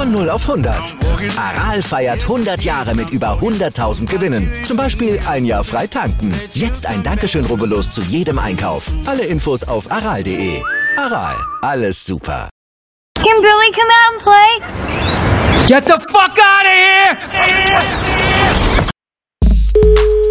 Von 0 auf 100. Aral feiert 100 Jahre mit über 100.000 Gewinnen. Zum Beispiel ein Jahr frei tanken. Jetzt ein Dankeschön, rubbellos zu jedem Einkauf. Alle Infos auf aral.de. Aral, alles super. Can Billy come out and play? Get the fuck out of here!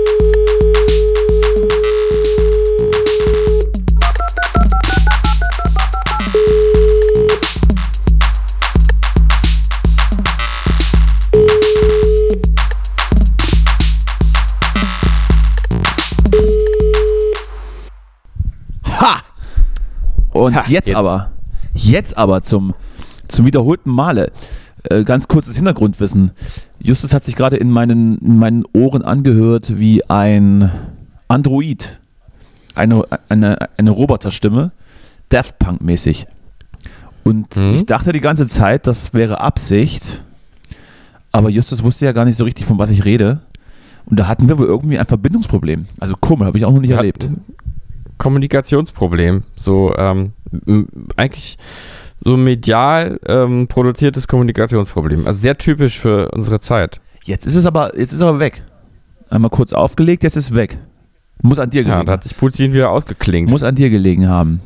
Und Ha, jetzt, jetzt. aber, jetzt aber zum, zum wiederholten Male. Äh, ganz kurzes Hintergrundwissen. Justus hat sich gerade in meinen, in meinen Ohren angehört wie ein Android. Eine, eine, eine Roboterstimme. Daft Punk-mäßig. Und Mhm. ich dachte die ganze Zeit, das wäre Absicht. Aber Justus wusste ja gar nicht so richtig, von was ich rede. Und da hatten wir wohl irgendwie ein Verbindungsproblem. Also komisch, habe ich auch noch nicht Ja, erlebt. Kommunikationsproblem. So, ähm, eigentlich so medial ähm, produziertes Kommunikationsproblem. Also sehr typisch für unsere Zeit. Jetzt ist es aber, jetzt ist es aber weg. Einmal kurz aufgelegt, jetzt ist es weg. Muss an dir Ja, gelegen. da hat sich Putin wieder ausgeklingt. muss an dir gelegen haben.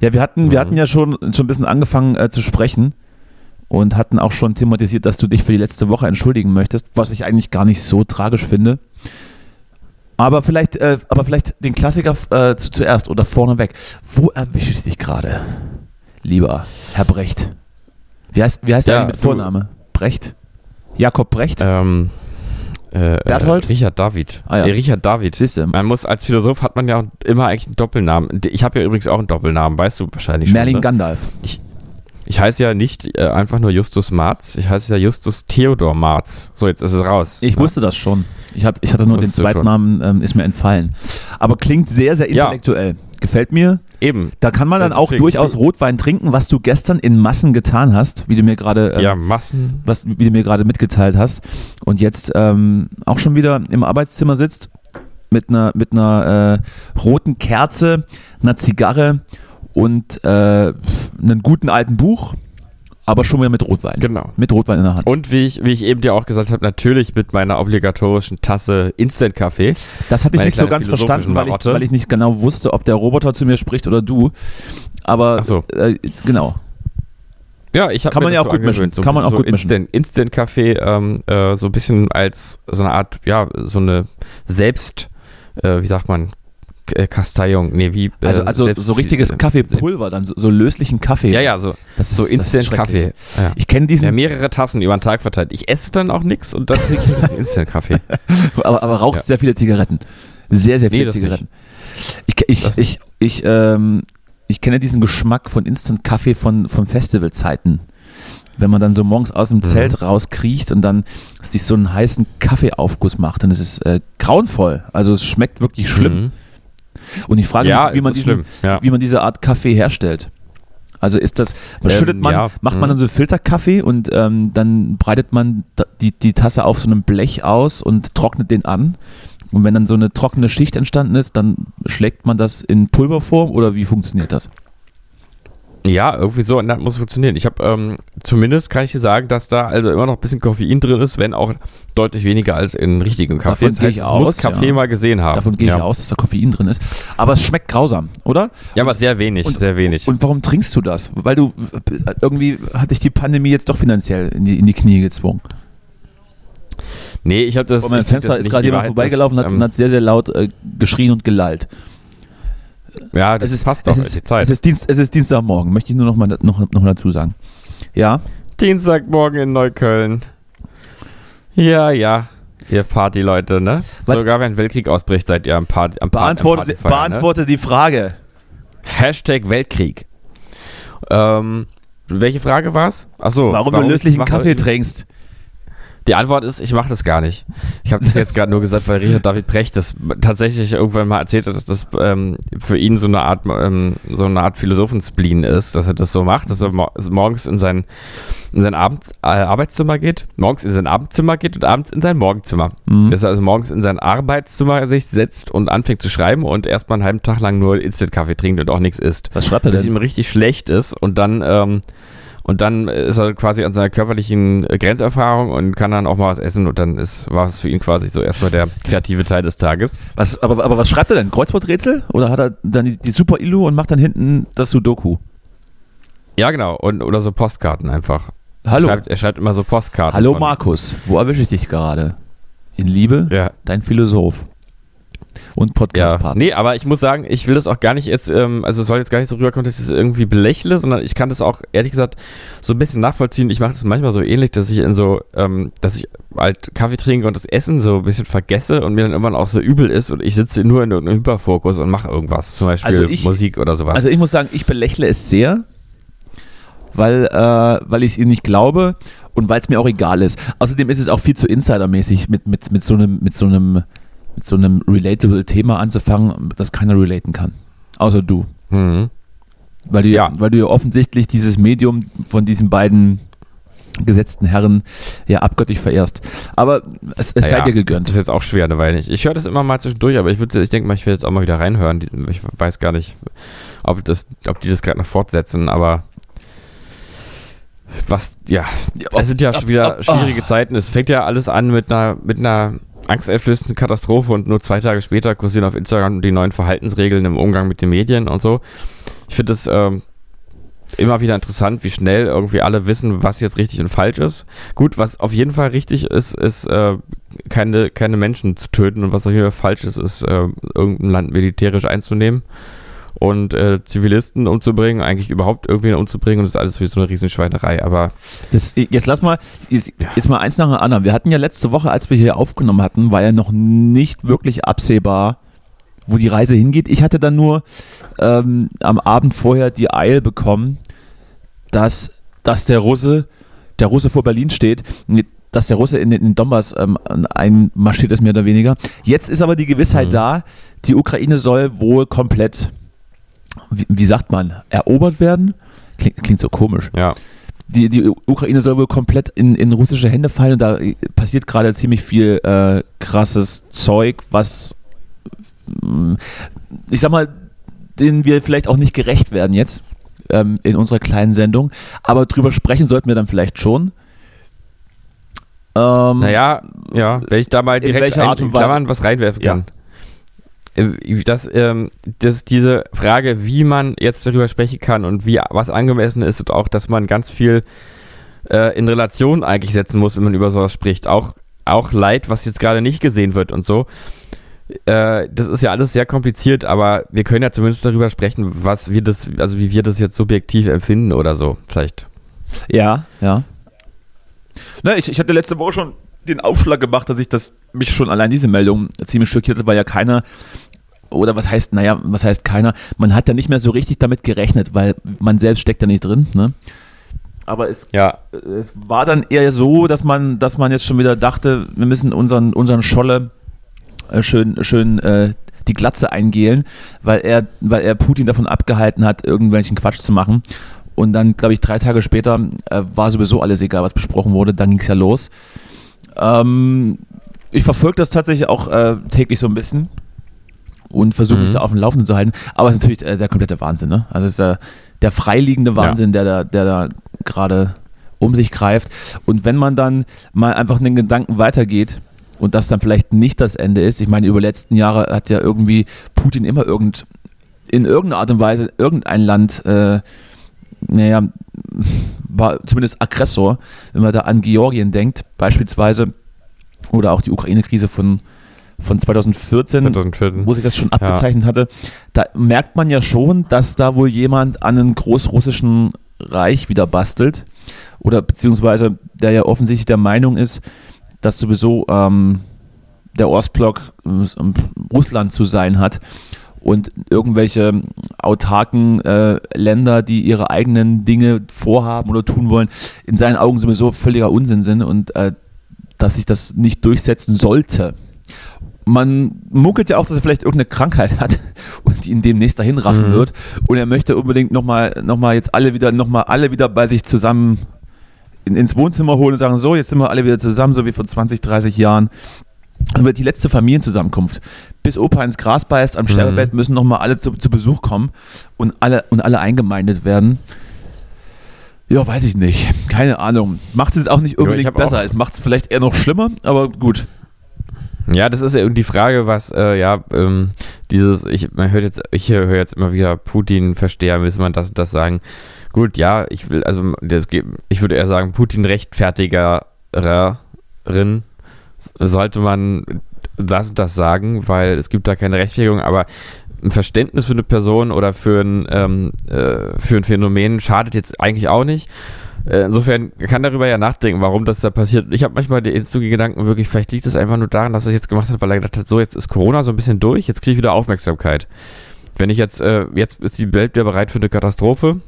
Ja, wir hatten, wir Mhm. hatten ja schon, schon ein bisschen angefangen äh, zu sprechen und hatten auch schon thematisiert, dass du dich für die letzte Woche entschuldigen möchtest, was ich eigentlich gar nicht so tragisch finde. Aber vielleicht, äh, aber vielleicht den Klassiker äh, zu, zuerst oder vorneweg. Wo erwische ich dich gerade, lieber Herr Brecht? Wie heißt, wie heißt Ja, der mit Vorname? Brecht? Jakob Brecht? ähm, äh, Berthold? Äh, Richard David. Ah ja. Richard David. Siehst du, Man muss als Philosoph hat man ja immer eigentlich einen Doppelnamen. Ich habe ja übrigens auch einen Doppelnamen, weißt du wahrscheinlich schon. Merlin ne? Gandalf. Ich heiße ja nicht äh, einfach nur Justus Marz, ich heiße ja Justus Theodor Marz. So, jetzt ist es raus. Ich Ja. wusste das schon. Ich, hab, ich hatte nur den Wusstest. Zweitnamen, ähm, ist mir entfallen. Aber klingt sehr, sehr Ja. intellektuell. Gefällt mir. Eben. Da kann man dann Ja, auch durchaus Rotwein trinken, was du gestern in Massen getan hast, wie du mir gerade äh, Ja, Massen. was, wie du mir gerade mitgeteilt hast. Und jetzt ähm, auch schon wieder im Arbeitszimmer sitzt mit einer, mit einer äh, roten Kerze, einer Zigarre und äh, einem guten alten Buch, aber schon wieder mit Rotwein. Genau. Mit Rotwein in der Hand. Und wie ich, wie ich eben dir auch gesagt habe, natürlich mit meiner obligatorischen Tasse Instant-Kaffee. Das hatte ich nicht so ganz verstanden, weil ich, weil ich nicht genau wusste, ob der Roboter zu mir spricht oder du. Aber so. äh, genau. Ja, ich habe Kann man ja so auch gut mischen. So, Kann man auch so gut mischen. Instant, Instant-Kaffee ähm, äh, so ein bisschen als so eine Art, ja, so eine Selbst, äh, wie sagt man, äh, Kasteiung. Nee, wie. äh, Also, also so richtiges äh, Kaffeepulver, dann so, so löslichen Kaffee. Ja, ja, so, Das ist, so das ist Instant-Kaffee. Ja. Ich kenne diesen, Ja, mehrere Tassen über den Tag verteilt. Ich esse dann auch nichts und dann trinke ich ein bisschen Instant-Kaffee. aber, aber rauchst Ja. sehr viele Zigaretten. Sehr, sehr viele Nee, Zigaretten. Ich, ich, Das ich, ich, ähm, ich kenne diesen Geschmack von Instant-Kaffee von, von Festivalzeiten. Wenn man dann so morgens aus dem Mhm. Zelt rauskriecht und dann sich so einen heißen Kaffeeaufguss macht, dann ist es äh, grauenvoll. Also es schmeckt wirklich schlimm. Mhm. Und ich frage Ja, mich, wie man, diesen. Ja. wie man diese Art Kaffee herstellt. Also ist das, Ähm, schüttet man, ja, macht man mhm. dann so Filterkaffee und ähm, dann breitet man die, die Tasse auf so einem Blech aus und trocknet den an. Und wenn dann so eine trockene Schicht entstanden ist, dann schlägt man das in Pulverform oder wie funktioniert das? Ja, irgendwie so, und das muss funktionieren. Ich habe ähm, zumindest kann ich dir sagen, dass da also immer noch ein bisschen Koffein drin ist, wenn auch deutlich weniger als in richtigem Kaffee. Davon Das gehe heißt, ich es muss aus, Kaffee ja. mal gesehen haben. Davon gehe ja. ich aus, dass da Koffein drin ist. Aber es schmeckt grausam, oder? Ja, aber sehr wenig, Und- sehr wenig. Und warum trinkst du das? Weil du irgendwie hat dich die Pandemie jetzt doch finanziell in die, in die Knie gezwungen. nee, ich habe das. Vor meinem Fenster ist gerade jemand vorbeigelaufen dass, hat, ähm, und hat sehr, sehr laut äh, geschrien und gelallt. Ja, das es ist, passt doch es ist, die Zeit. Es ist, Dienst, es ist Dienstagmorgen, möchte ich nur noch mal, noch, noch dazu sagen. Ja, Dienstagmorgen in Neukölln. Ja, ja. Ihr Partyleute, ne? Was- Sogar wenn Weltkrieg ausbricht, seid ihr am, Party, am, Party, am beantworte, Partyfeiern, beantworte die Frage. Ne? Hashtag Weltkrieg. Ähm, welche Frage war's? Achso. warum, du löslichen Kaffee trinkst. Die Antwort ist, ich mache das gar nicht. Ich habe das jetzt gerade nur gesagt, weil Richard David Brecht das tatsächlich irgendwann mal erzählt hat, dass das ähm, für ihn so eine Art ähm, so eine Art Philosophenspleen ist, dass er das so macht, dass er mor morgens in sein in sein Abend, äh, Arbeitszimmer geht, morgens in sein Abendzimmer geht und abends in sein Morgenzimmer. Mhm. Dass er also morgens in sein Arbeitszimmer sich setzt und anfängt zu schreiben und erstmal einen halben Tag lang nur Instant-Kaffee trinkt und auch nichts isst. Was schreibt er Dass denn? ihm richtig schlecht ist und dann ähm, und dann ist er quasi an seiner körperlichen Grenzerfahrung und kann dann auch mal was essen und dann ist, war es für ihn quasi so erstmal der kreative Teil des Tages. Was, aber, aber was schreibt er denn? Kreuzworträtsel? Oder hat er dann die, die Super Illu und macht dann hinten das Sudoku? Ja, genau. Und, oder so Postkarten einfach. Hallo. Er schreibt, er schreibt immer so Postkarten. Hallo von- Markus, wo erwische ich dich gerade? In Liebe, Ja. dein Philosoph. Und Ja, Podcast-Partner. nee, aber ich muss sagen, ich will das auch gar nicht jetzt, ähm, also es soll jetzt gar nicht so rüberkommen, dass ich es irgendwie belächle, sondern ich kann das auch ehrlich gesagt so ein bisschen nachvollziehen. Ich mache das manchmal so ähnlich, dass ich in so, ähm, dass ich halt Kaffee trinke und das Essen so ein bisschen vergesse und mir dann irgendwann auch so übel ist und ich sitze nur in irgendeinem Hyperfokus und mache irgendwas, zum Beispiel Also ich- Musik oder sowas. Also ich muss sagen, ich belächle es sehr, weil, äh, weil ich es ihnen nicht glaube und weil es mir auch egal ist. Außerdem ist es auch viel zu insidermäßig, mit, mit, mit so einem, mit so einem, mit so einem relatable Thema anzufangen, das keiner relaten kann. Außer du. mhm. Weil du ja, Ja. weil du ja offensichtlich dieses Medium von diesen beiden gesetzten Herren ja abgöttisch verehrst. Aber es, es sei Naja, dir gegönnt. Das ist jetzt auch schwer, eine Weile nicht. Ich höre das immer mal zwischendurch, aber ich, würd- ich denke mal, ich will jetzt auch mal wieder reinhören. Ich weiß gar nicht, ob, das, ob die das gerade noch fortsetzen, aber was, ja, es sind ja schon wieder schwierige Zeiten. Es fängt ja alles an mit einer, mit einer angsteinflößenden Katastrophe und nur zwei Tage später kursieren auf Instagram die neuen Verhaltensregeln im Umgang mit den Medien und so. Ich finde es ähm, immer wieder interessant, wie schnell irgendwie alle wissen, was jetzt richtig und falsch ist. Gut, was auf jeden Fall richtig ist, ist äh, keine, keine Menschen zu töten und was auf jeden Fall falsch ist, ist äh, irgendein Land militärisch einzunehmen und äh, Zivilisten umzubringen, eigentlich überhaupt irgendwen umzubringen und das ist alles wie so eine Riesenschweinerei, aber Das, jetzt lass mal, jetzt, jetzt mal eins nach dem anderen. Wir hatten ja letzte Woche, als wir hier aufgenommen hatten, war ja noch nicht wirklich absehbar, wo die Reise hingeht. Ich hatte dann nur ähm, am Abend vorher die Eil bekommen, dass, dass der Russe, der Russe vor Berlin steht, dass der Russe in den in den Donbass ähm, einmarschiert ist, mehr oder weniger. Jetzt ist aber die Gewissheit Mhm. da, die Ukraine soll wohl komplett, wie, wie sagt man, erobert werden. Klingt, klingt so komisch ja. die, die Ukraine soll wohl komplett in, in russische Hände fallen und da passiert gerade ziemlich viel äh, krasses Zeug, was mm, ich sag mal, denen wir vielleicht auch nicht gerecht werden jetzt ähm, in unserer kleinen Sendung, aber drüber sprechen sollten wir dann vielleicht schon. Ähm, Naja, ja, wenn ich da mal In direkt in Weise? Klammern was reinwerfen Ja. kann. Äh, Das, ähm, das, diese Frage, wie man jetzt darüber sprechen kann und wie was angemessen ist und auch, dass man ganz viel äh, in Relation eigentlich setzen muss, wenn man über sowas spricht. Auch, auch Leid, was jetzt gerade nicht gesehen wird und so. Äh, das ist ja alles sehr kompliziert, aber wir können ja zumindest darüber sprechen, was wir das, also wie wir das jetzt subjektiv empfinden oder so, vielleicht. Ja, ja. Na, ich, ich hatte letzte Woche schon den Aufschlag gemacht, dass ich das mich schon allein diese Meldung ziemlich schockiert hat, weil ja keiner oder was heißt, naja, was heißt keiner? Man hat ja nicht mehr so richtig damit gerechnet, weil man selbst steckt da nicht drin, ne? Aber es, Ja, es war dann eher so, dass man, dass man jetzt schon wieder dachte, wir müssen unseren, unseren Scholle äh, schön, schön äh, die Glatze eingehlen, weil er, weil er Putin davon abgehalten hat, irgendwelchen Quatsch zu machen. Und dann, glaube ich, drei Tage später äh, war sowieso alles egal, was besprochen wurde. Dann ging es ja los. Ähm, ich verfolge das tatsächlich auch äh, täglich so ein bisschen und versuche mich Mhm. da auf dem Laufenden zu halten. Aber es ist natürlich äh, der komplette Wahnsinn. Ne? Also es ist äh, der freiliegende Wahnsinn, der da, der da gerade um sich greift. Und wenn man dann mal einfach den Gedanken weitergeht und das dann vielleicht nicht das Ende ist, ich meine, über die letzten Jahre hat ja irgendwie Putin immer irgend, in irgendeiner Art und Weise irgendein Land, äh, naja, war zumindest Aggressor, wenn man da an Georgien denkt, beispielsweise, oder auch die Ukraine-Krise von, von 2014, 2014. wo sich das schon abgezeichnet hatte, da merkt man ja schon, dass da wohl jemand an einem großrussischen Reich wieder bastelt oder beziehungsweise der ja offensichtlich der Meinung ist, dass sowieso ähm, der Ostblock ähm, Russland zu sein hat und irgendwelche autarken äh, Länder, die ihre eigenen Dinge vorhaben oder tun wollen, in seinen Augen sowieso völliger Unsinn sind und äh, dass sich das nicht durchsetzen sollte. Man munkelt ja auch, dass er vielleicht irgendeine Krankheit hat und ihn demnächst dahin raffen Mhm. wird. Und er möchte unbedingt nochmal noch mal jetzt alle wieder, noch mal alle wieder bei sich zusammen in, ins Wohnzimmer holen und sagen, so, jetzt sind wir alle wieder zusammen, so wie vor 20, 30 Jahren. Dann wird die letzte Familienzusammenkunft. Bis Opa ins Gras beißt am Sterbebett, müssen nochmal alle zu, zu Besuch kommen und alle, und alle eingemeindet werden. Ja, weiß ich nicht. Keine Ahnung. Macht es auch nicht ich unbedingt hab besser. Es macht es vielleicht eher noch schlimmer, aber gut. Ja, das ist ja die Frage, was, äh, ja, ähm, dieses, ich, man hört jetzt, ich höre jetzt immer wieder Putin-Versteher, müssen man das und das sagen. Gut, ja, ich will, also, das, ich würde eher sagen, Putin-Rechtfertigerin sollte man das und das sagen, weil es gibt da keine Rechtfertigung, aber ein Verständnis für eine Person oder für ein, ähm, äh, für ein Phänomen schadet jetzt eigentlich auch nicht. Äh, Insofern kann darüber ja nachdenken, warum das da passiert. Ich habe manchmal den Gedanken, wirklich, vielleicht liegt es einfach nur daran, dass er jetzt gemacht hat, weil er gedacht hat, so, jetzt ist Corona so ein bisschen durch, jetzt kriege ich wieder Aufmerksamkeit. Wenn ich jetzt, äh, jetzt ist die Welt wieder bereit für eine Katastrophe.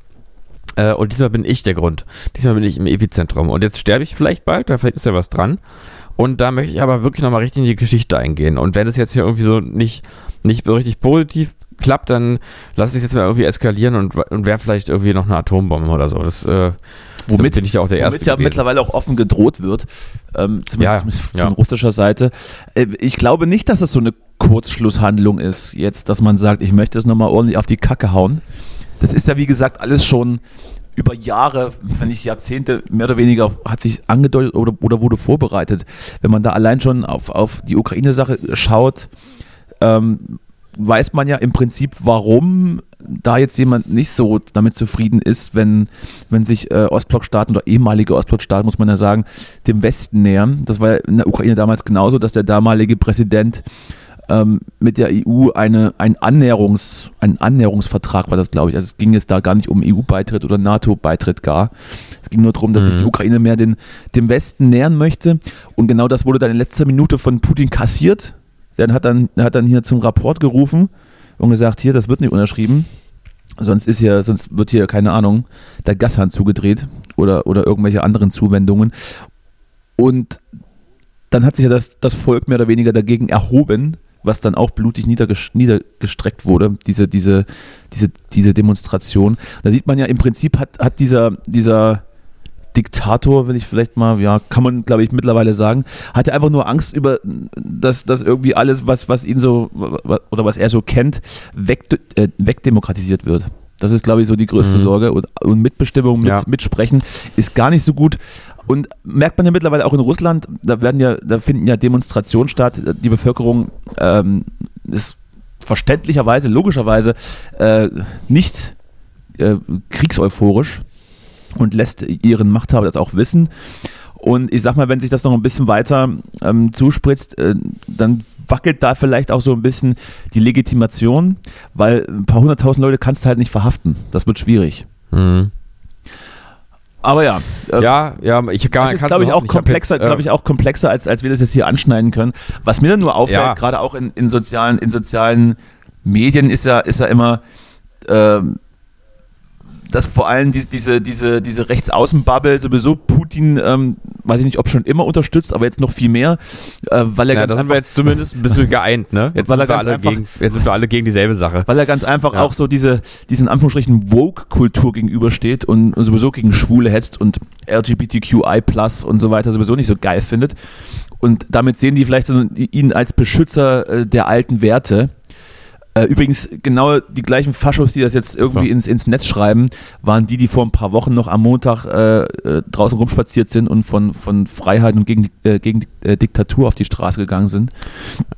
Äh, und diesmal bin ich der Grund. Diesmal bin ich im Epizentrum. Und jetzt sterbe ich vielleicht bald, da vielleicht ist ja was dran. Und da möchte ich aber wirklich nochmal richtig in die Geschichte eingehen. Und wenn es jetzt hier irgendwie so nicht, nicht so richtig positiv klappt, dann lasse ich es jetzt mal irgendwie eskalieren und, und wäre vielleicht irgendwie noch eine Atombombe oder so. Das, äh, Womit, bin ich ja auch der womit Erste ja gewesen. mittlerweile auch offen gedroht wird, ähm, zumindest, Ja, von ja. russischer Seite. Äh, ich glaube nicht, dass es so eine Kurzschlusshandlung ist, jetzt, dass man sagt, ich möchte es nochmal ordentlich auf die Kacke hauen. Das ist ja, wie gesagt, alles schon über Jahre, wenn nicht Jahrzehnte, mehr oder weniger hat sich angedeutet oder, oder wurde vorbereitet. Wenn man da allein schon auf, auf die Ukraine-Sache schaut, ähm, weiß man ja im Prinzip, warum da jetzt jemand nicht so damit zufrieden ist, wenn, wenn sich äh, Ostblockstaaten oder ehemalige Ostblockstaaten, muss man ja sagen, dem Westen nähern. Das war in der Ukraine damals genauso, dass der damalige Präsident ähm, mit der EU eine, ein Annäherungs, ein Annäherungsvertrag war das, glaube ich. Also es ging jetzt da gar nicht um EU-Beitritt oder NATO-Beitritt gar. Es ging nur darum, dass sich die Ukraine mehr den, dem Westen nähern möchte. Und genau das wurde dann in letzter Minute von Putin kassiert. Der hat dann, hat dann hier zum Rapport gerufen und gesagt, hier, das wird nicht unterschrieben. Sonst ist hier, sonst wird hier, keine Ahnung, der Gashahn zugedreht oder, oder irgendwelche anderen Zuwendungen. Und dann hat sich ja das, das Volk mehr oder weniger dagegen erhoben, was dann auch blutig niederges niedergestreckt wurde, diese, diese, diese, diese Demonstration. Da sieht man ja im Prinzip hat, hat dieser, dieser Diktator, will ich vielleicht mal, ja, kann man glaube ich mittlerweile sagen, hatte einfach nur Angst über, dass, dass irgendwie alles, was, was ihn so, oder was er so kennt, weg, äh, wegdemokratisiert wird. Das ist, glaube ich, so die größte Mhm. Sorge. Und, und Mitbestimmung, mit, Ja. Mitsprechen ist gar nicht so gut. Und merkt man ja mittlerweile auch in Russland, da werden ja, da finden ja Demonstrationen statt. Die Bevölkerung ähm, ist verständlicherweise, logischerweise äh, nicht äh, kriegseuphorisch und lässt ihren Machthaber das auch wissen. Und ich sag mal, wenn sich das noch ein bisschen weiter ähm, zuspritzt, äh, dann wackelt da vielleicht auch so ein bisschen die Legitimation, weil ein paar hunderttausend Leute kannst du halt nicht verhaften. Das wird schwierig. Mhm. Aber ja, äh, Ja, ja, ich kann das ist, glaube ich, auch komplexer, glaube ich, auch komplexer, als, als wir das jetzt hier anschneiden können. Was mir dann nur auffällt, Ja. gerade auch in, in, sozialen, in sozialen Medien, ist ja, ist ja immer, ähm, dass vor allem die, diese, diese, diese Rechtsaußenbubble sowieso Putin, ähm, weiß ich nicht, ob schon immer unterstützt, aber jetzt noch viel mehr, äh, weil er Ja, ganz da sind wir jetzt zumindest ein bisschen geeint, ne? Jetzt, Weil er sind wir, ganz alle einfach- gegen, jetzt sind wir alle gegen dieselbe Sache. weil er ganz einfach Ja. auch so diese, diesen Anführungsstrichen Woke-Kultur gegenübersteht und, und sowieso gegen Schwule hetzt und LGBTQI plus und so weiter sowieso nicht so geil findet. Und damit sehen die vielleicht so ihn als Beschützer äh, der alten Werte. Äh, übrigens, genau die gleichen Faschos, die das jetzt irgendwie So. ins, ins Netz schreiben, waren die, die vor ein paar Wochen noch am Montag äh, äh, draußen rumspaziert sind und von, von Freiheit und gegen, äh, gegen äh, Diktatur auf die Straße gegangen sind.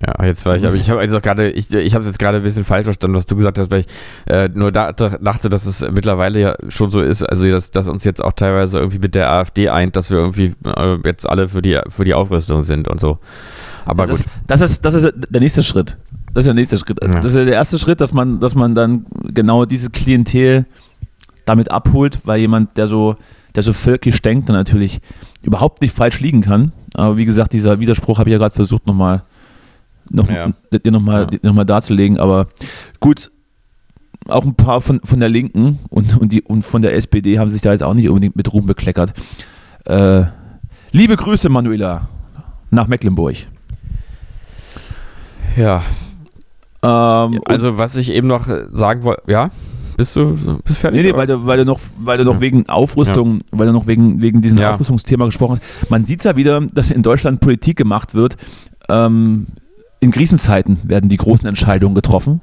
Ja, jetzt war ich, aber ich habe also gerade, ich, ich habe jetzt gerade ein bisschen falsch verstanden, was du gesagt hast, weil ich äh, nur da, da, dachte, dass es mittlerweile ja schon so ist, also dass, dass uns jetzt auch teilweise irgendwie mit der AfD eint, dass wir irgendwie jetzt alle für die für die Aufrüstung sind und so. Aber das, gut. Das ist, das ist der nächste Schritt. Das ist der nächste Schritt. Ja. Das ist der erste Schritt, dass man, dass man dann genau diese Klientel damit abholt, weil jemand, der so, der so völkisch denkt, dann natürlich überhaupt nicht falsch liegen kann. Aber wie gesagt, dieser Widerspruch habe ich ja gerade versucht, nochmal noch, Ja. dir nochmal Ja. noch mal darzulegen. Aber gut, auch ein paar von, von der Linken und, und, die, und von der SPD haben sich da jetzt auch nicht unbedingt mit Ruhm bekleckert. Äh, liebe Grüße, Manuela. nach Mecklenburg. Ja. Ähm, also, was ich eben noch sagen wollte, ja? Bist du bist fertig? Nee, nee, weil du, weil du noch, weil du noch ja. wegen Aufrüstung, ja. weil du noch wegen, wegen diesem ja. Aufrüstungsthema gesprochen hast. Man sieht ja wieder, dass in Deutschland Politik gemacht wird. Ähm, in Krisenzeiten werden die großen Entscheidungen getroffen.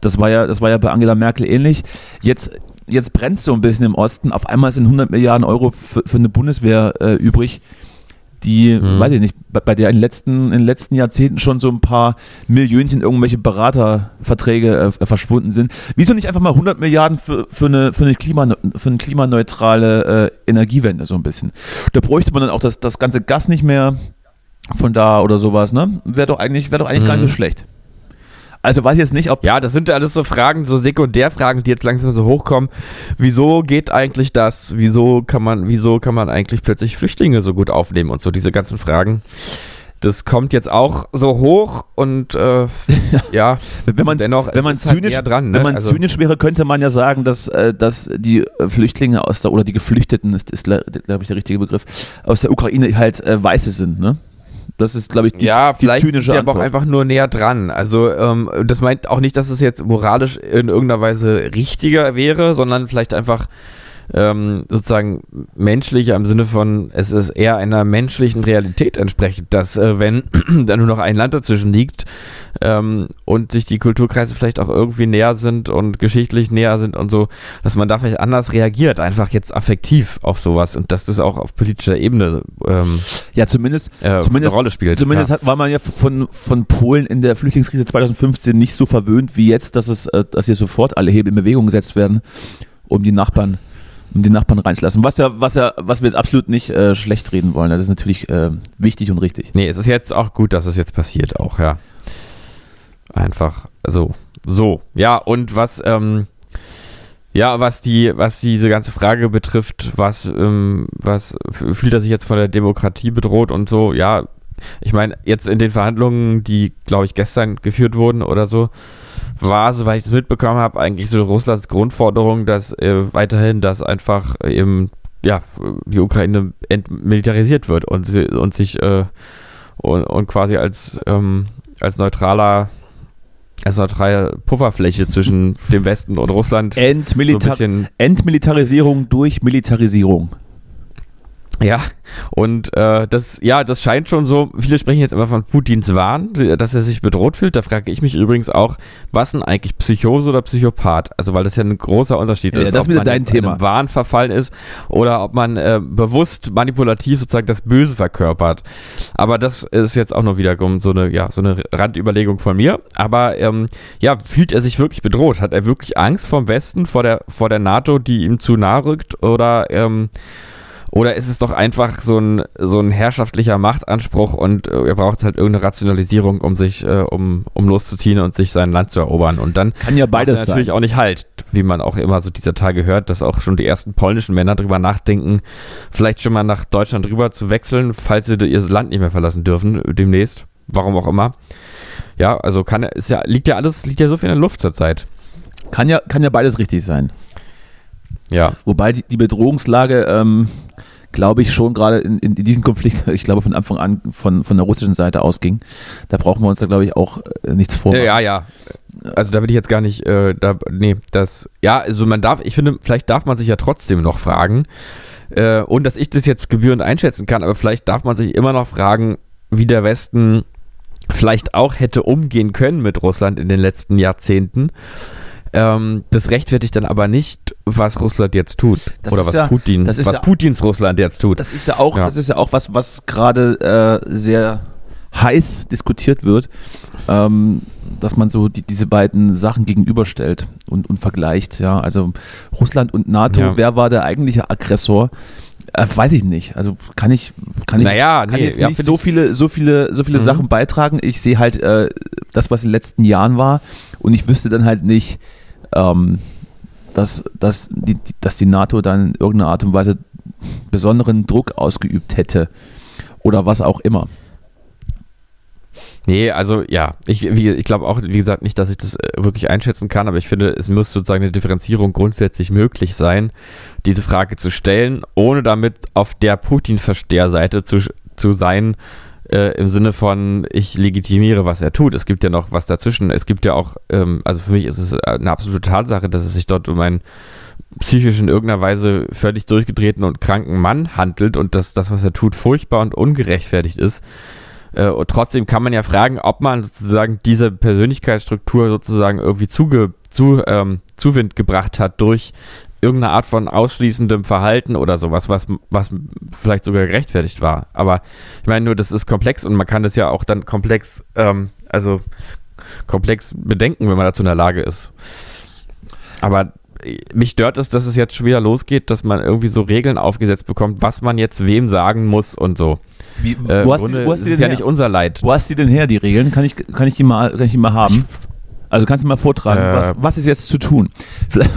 Das war ja, das war ja bei Angela Merkel ähnlich. Jetzt, jetzt brennt es so ein bisschen im Osten. Auf einmal sind 100 Milliarden Euro für, für eine Bundeswehr äh, übrig die, mhm. weiß ich nicht, bei, bei der in den, letzten, in den letzten Jahrzehnten schon so ein paar Millionchen irgendwelche Beraterverträge äh, verschwunden sind. Wieso nicht einfach mal 100 Milliarden für, für, eine, für, eine, Klima, für eine klimaneutrale äh, Energiewende so ein bisschen? Da bräuchte man dann auch das, das ganze Gas nicht mehr von da oder sowas, ne? Wäre doch eigentlich, wär doch eigentlich mhm. gar nicht so mhm. schlecht. Also weiß ich jetzt nicht, ob. Ja, das sind ja alles so Fragen, so Sekundärfragen, die jetzt langsam so hochkommen. Wieso geht eigentlich das? Wieso kann man, wieso kann man eigentlich plötzlich Flüchtlinge so gut aufnehmen und so diese ganzen Fragen? Das kommt jetzt auch so hoch und äh, ja, wenn man dennoch, wenn man halt zynisch, halt dran, ne? wenn man also, zynisch wäre, könnte man ja sagen, dass, äh, dass die Flüchtlinge aus der oder die Geflüchteten ist, ist glaube ich der richtige Begriff aus der Ukraine halt äh, Weiße sind, ne? Das ist, glaube ich, die, ja, die vielleicht zynische ist aber auch einfach nur näher dran. Also ähm, das meint auch nicht, dass es jetzt moralisch in irgendeiner Weise richtiger wäre, sondern vielleicht einfach ähm, sozusagen menschlicher im Sinne von, es ist eher einer menschlichen Realität entsprechend, dass äh, wenn da nur noch ein Land dazwischen liegt ähm, und sich die Kulturkreise vielleicht auch irgendwie näher sind und geschichtlich näher sind und so, dass man da vielleicht anders reagiert, einfach jetzt affektiv auf sowas und dass das auch auf politischer Ebene ähm, ja zumindest, äh, zumindest eine Rolle spielt. Zumindest ja. hat, war man ja von, von Polen in der Flüchtlingskrise 2015 nicht so verwöhnt wie jetzt, dass es, äh, dass hier sofort alle Hebel in Bewegung gesetzt werden, um die Nachbarn um die Nachbarn reinzulassen. Was ja, was ja, was wir jetzt absolut nicht äh, schlecht reden wollen. Das ist natürlich äh, wichtig und richtig. Nee, es ist jetzt auch gut, dass es jetzt passiert auch, ja. Einfach so. So. Ja, und was, ähm, ja, was die, was diese ganze Frage betrifft, was, ähm, was fühlt er sich jetzt von der Demokratie bedroht und so, ja, ich meine, jetzt in den Verhandlungen, die, glaube ich, gestern geführt wurden oder so, war, soweit ich es mitbekommen habe, eigentlich so Russlands Grundforderung, dass äh, weiterhin das einfach eben, ja, die Ukraine entmilitarisiert wird und, und sich äh, und, und, quasi als, ähm, als neutraler als neutrale Pufferfläche zwischen dem Westen und Russland. Entmilitar so Entmilitarisierung durch Militarisierung. Ja, und äh, das, ja, das scheint schon so, viele sprechen jetzt immer von Putins Wahn, dass er sich bedroht fühlt. Da frage ich mich übrigens auch, was denn eigentlich Psychose oder Psychopath? Also, weil das ja ein großer Unterschied ja, ist, das ob man dein Thema. einem Wahn verfallen ist oder ob man äh, bewusst manipulativ sozusagen das Böse verkörpert. Aber das ist jetzt auch nur wiederum so eine, ja, so eine Randüberlegung von mir. Aber ähm, ja, fühlt er sich wirklich bedroht? Hat er wirklich Angst vom Westen, vor der, vor der NATO, die ihm zu nahe rückt? Oder ähm, oder ist es doch einfach so ein, so ein herrschaftlicher Machtanspruch und äh, er braucht halt irgendeine Rationalisierung, um sich, äh, um, um loszuziehen und sich sein Land zu erobern. Und dann kann ja beides sein. natürlich auch nicht halt, wie man auch immer so dieser Tage hört, dass auch schon die ersten polnischen Männer drüber nachdenken, vielleicht schon mal nach Deutschland rüber zu wechseln, falls sie ihr Land nicht mehr verlassen dürfen, demnächst. Warum auch immer. Ja, also kann ist ja, liegt ja alles, liegt ja so viel in der Luft zurzeit. Kann ja, kann ja beides richtig sein. Ja. Wobei die, die Bedrohungslage, ähm, glaube ich, schon gerade in, in, diesem Konflikt, ich glaube, von Anfang an von, von der russischen Seite ausging. Da brauchen wir uns da, glaube ich, auch äh, nichts vor. Ja, ja. Also da will ich jetzt gar nicht, äh, da, nee, das, ja, also man darf, ich finde, vielleicht darf man sich ja trotzdem noch fragen, äh, und dass ich das jetzt gebührend einschätzen kann, aber vielleicht darf man sich immer noch fragen, wie der Westen vielleicht auch hätte umgehen können mit Russland in den letzten Jahrzehnten. Ähm, das rechtfertigt dann aber nicht, was Russland jetzt tut. Das oder was ja, Putin, was ja, Putins Russland jetzt tut. Das ist ja auch, ja. das ist ja auch was, was gerade äh, sehr heiß diskutiert wird, ähm, dass man so die, diese beiden Sachen gegenüberstellt und, und vergleicht. Ja, also Russland und NATO, ja. wer war der eigentliche Aggressor? Äh, weiß ich nicht. Also kann ich, kann ich, naja, kann nee, jetzt nicht so viele, so viele, so viele mhm. Sachen beitragen. Ich sehe halt äh, das, was in den letzten Jahren war, und ich wüsste dann halt nicht, ähm, dass, dass, die, dass die NATO dann in irgendeiner Art und Weise besonderen Druck ausgeübt hätte oder was auch immer. Nee, also ja, ich, ich glaube auch, wie gesagt, nicht, dass ich das äh, wirklich einschätzen kann, aber ich finde, es muss sozusagen eine Differenzierung grundsätzlich möglich sein, diese Frage zu stellen, ohne damit auf der Putin-Versteherseite zu, zu sein, äh, im Sinne von, ich legitimiere, was er tut. Es gibt ja noch was dazwischen. Es gibt ja auch, ähm, also für mich ist es eine absolute Tatsache, dass es sich dort um einen psychisch in irgendeiner Weise völlig durchgedrehten und kranken Mann handelt und dass das, was er tut, furchtbar und ungerechtfertigt ist. Äh, und trotzdem kann man ja fragen, ob man sozusagen diese Persönlichkeitsstruktur sozusagen irgendwie zuge, zu, ähm, Zuwind gebracht hat durch irgendeine Art von ausschließendem Verhalten oder sowas, was, was vielleicht sogar gerechtfertigt war. Aber ich meine nur, das ist komplex und man kann das ja auch dann komplex, ähm, also komplex bedenken, wenn man dazu in der Lage ist. Aber mich stört es, dass es jetzt schon wieder losgeht, dass man irgendwie so Regeln aufgesetzt bekommt, was man jetzt wem sagen muss und so. Wie, äh, wo hast Grunde, die, wo hast ist ja her? nicht unser Leid. Wo hast du denn her, die Regeln? Kann ich, kann ich, die, mal, kann ich die mal haben? Also kannst du mal vortragen, äh, was, was ist jetzt zu tun,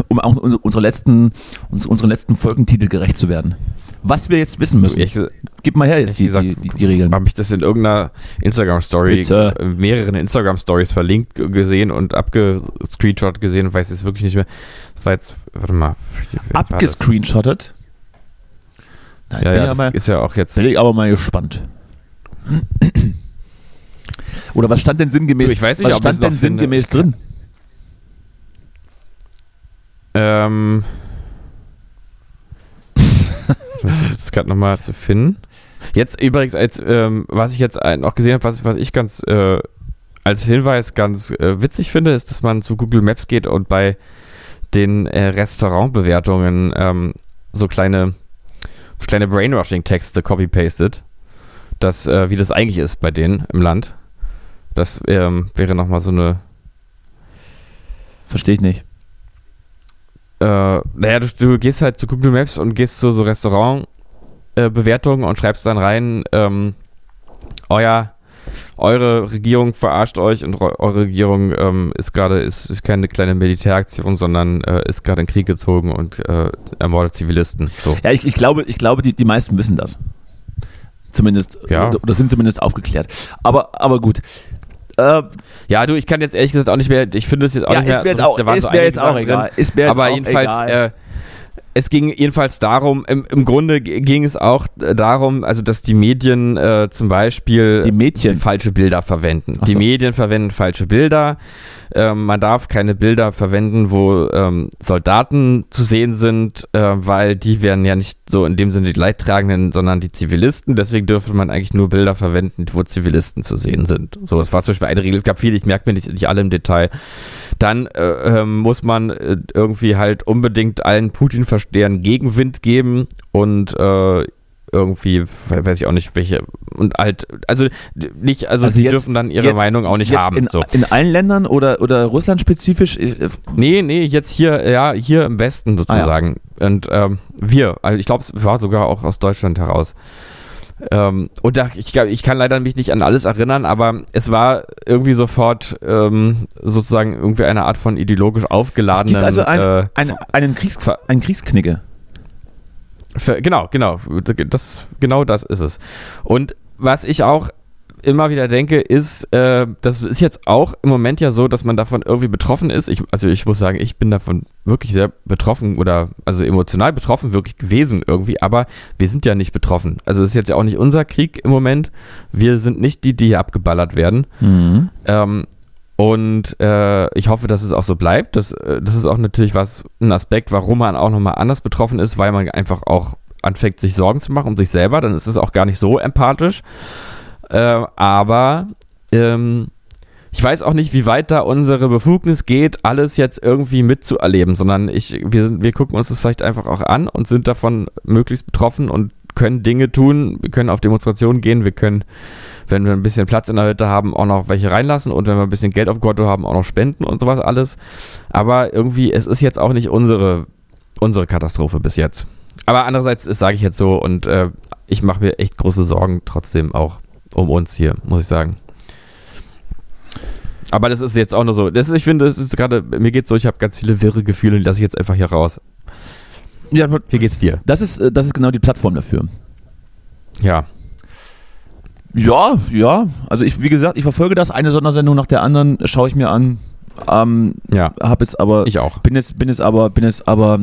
um auch unsere letzten, unseren letzten Folgentitel gerecht zu werden? Was wir jetzt wissen müssen. Ich, Gib mal her jetzt die, gesagt, die, die, die, Regeln. Habe ich das in irgendeiner Instagram-Story, mehreren Instagram-Stories verlinkt gesehen und abgescreenshot gesehen und weiß jetzt wirklich nicht mehr. Das war jetzt, warte mal. Abgescreenshottet? Da ja, ja, das mal, ist ja auch jetzt. Bin ich aber mal gespannt. Oder was stand denn sinngemäß, ich weiß nicht, was stand denn sinngemäß drin? Ähm. ich das gerade nochmal zu finden. Jetzt übrigens, als, ähm, was ich jetzt noch gesehen habe, was, was ich ganz äh, als Hinweis ganz äh, witzig finde, ist, dass man zu Google Maps geht und bei den äh, Restaurantbewertungen ähm, so kleine so kleine Brainwashing-Texte copy-pastet. Das, äh, wie das eigentlich ist bei denen im Land. Das ähm, wäre nochmal so eine. Verstehe ich nicht. Äh, naja, du, du, gehst halt zu Google Maps und gehst zu so Restaurantbewertungen äh, und schreibst dann rein, ähm, euer eure Regierung verarscht euch und eure Regierung ähm, ist gerade ist, ist keine kleine Militäraktion, sondern äh, ist gerade in Krieg gezogen und äh, ermordet Zivilisten. So. Ja, ich, ich, glaube, ich glaube, die, die meisten wissen das. Zumindest, ja. oder, sind zumindest aufgeklärt. Aber, aber gut. Äh, ja, du, ich kann jetzt ehrlich gesagt auch nicht mehr, ich finde es jetzt auch ja, nicht mehr. Ist mir jetzt auch, ist mir jetzt auch egal. Ist mir jetzt aber auch jedenfalls, egal. Äh, es ging jedenfalls darum, im, im Grunde ging es auch darum, also dass die Medien äh, zum Beispiel die Mädchen. falsche Bilder verwenden. So. Die Medien verwenden falsche Bilder. Ähm, man darf keine Bilder verwenden, wo ähm, Soldaten zu sehen sind, äh, weil die werden ja nicht so in dem Sinne die Leidtragenden, sondern die Zivilisten. Deswegen dürfte man eigentlich nur Bilder verwenden, wo Zivilisten zu sehen sind. So, das war zum Beispiel eine Regel. Es gab viele, ich merke mir nicht, nicht alle im Detail. Dann äh, ähm, muss man äh, irgendwie halt unbedingt allen Putin-Verstehern Gegenwind geben und äh, irgendwie, weiß ich auch nicht, welche, und halt, also nicht, also, also die jetzt, dürfen dann ihre Meinung auch nicht haben. In, so. in allen Ländern oder, oder Russland spezifisch? Nee, nee, jetzt hier, ja, hier im Westen sozusagen. Ah, ja. Und ähm, wir, also ich glaube, es war sogar auch aus Deutschland heraus. Ähm, und da, ich, ich kann leider mich nicht an alles erinnern, aber es war irgendwie sofort ähm, sozusagen irgendwie eine Art von ideologisch aufgeladenen. Es gibt also ein, äh, ein, einen, Kriegs, einen Kriegsknigge. Für, genau, genau. Das, genau das ist es. Und was ich auch immer wieder denke, ist, äh, das ist jetzt auch im Moment ja so, dass man davon irgendwie betroffen ist. Ich, also ich muss sagen, ich bin davon wirklich sehr betroffen oder also emotional betroffen wirklich gewesen irgendwie, aber wir sind ja nicht betroffen. Also es ist jetzt ja auch nicht unser Krieg im Moment. Wir sind nicht die, die hier abgeballert werden. Mhm. Ähm, und äh, ich hoffe, dass es auch so bleibt. Das, äh, das ist auch natürlich was, ein Aspekt, warum man auch nochmal anders betroffen ist, weil man einfach auch anfängt, sich Sorgen zu machen um sich selber. Dann ist es auch gar nicht so empathisch. Äh, aber ähm, ich weiß auch nicht, wie weit da unsere Befugnis geht, alles jetzt irgendwie mitzuerleben, sondern ich, wir, wir gucken uns das vielleicht einfach auch an und sind davon möglichst betroffen und können Dinge tun. Wir können auf Demonstrationen gehen, wir können wenn wir ein bisschen Platz in der Hütte haben, auch noch welche reinlassen und wenn wir ein bisschen Geld auf Konto haben, auch noch spenden und sowas alles. Aber irgendwie, es ist jetzt auch nicht unsere, unsere Katastrophe bis jetzt. Aber andererseits sage ich jetzt so und äh, ich mache mir echt große Sorgen trotzdem auch um uns hier, muss ich sagen. Aber das ist jetzt auch nur so. Das ich finde, das ist gerade, mir geht es so, ich habe ganz viele wirre Gefühle und lasse ich jetzt einfach hier raus. Ja, Wie geht's dir? Das ist, äh, das ist genau die Plattform dafür. Ja. Ja, ja. Also ich, wie gesagt, ich verfolge das eine Sondersendung nach der anderen, schaue ich mir an. Ähm, ja. Habe jetzt aber. Ich auch. Bin jetzt, bin jetzt aber, bin jetzt aber,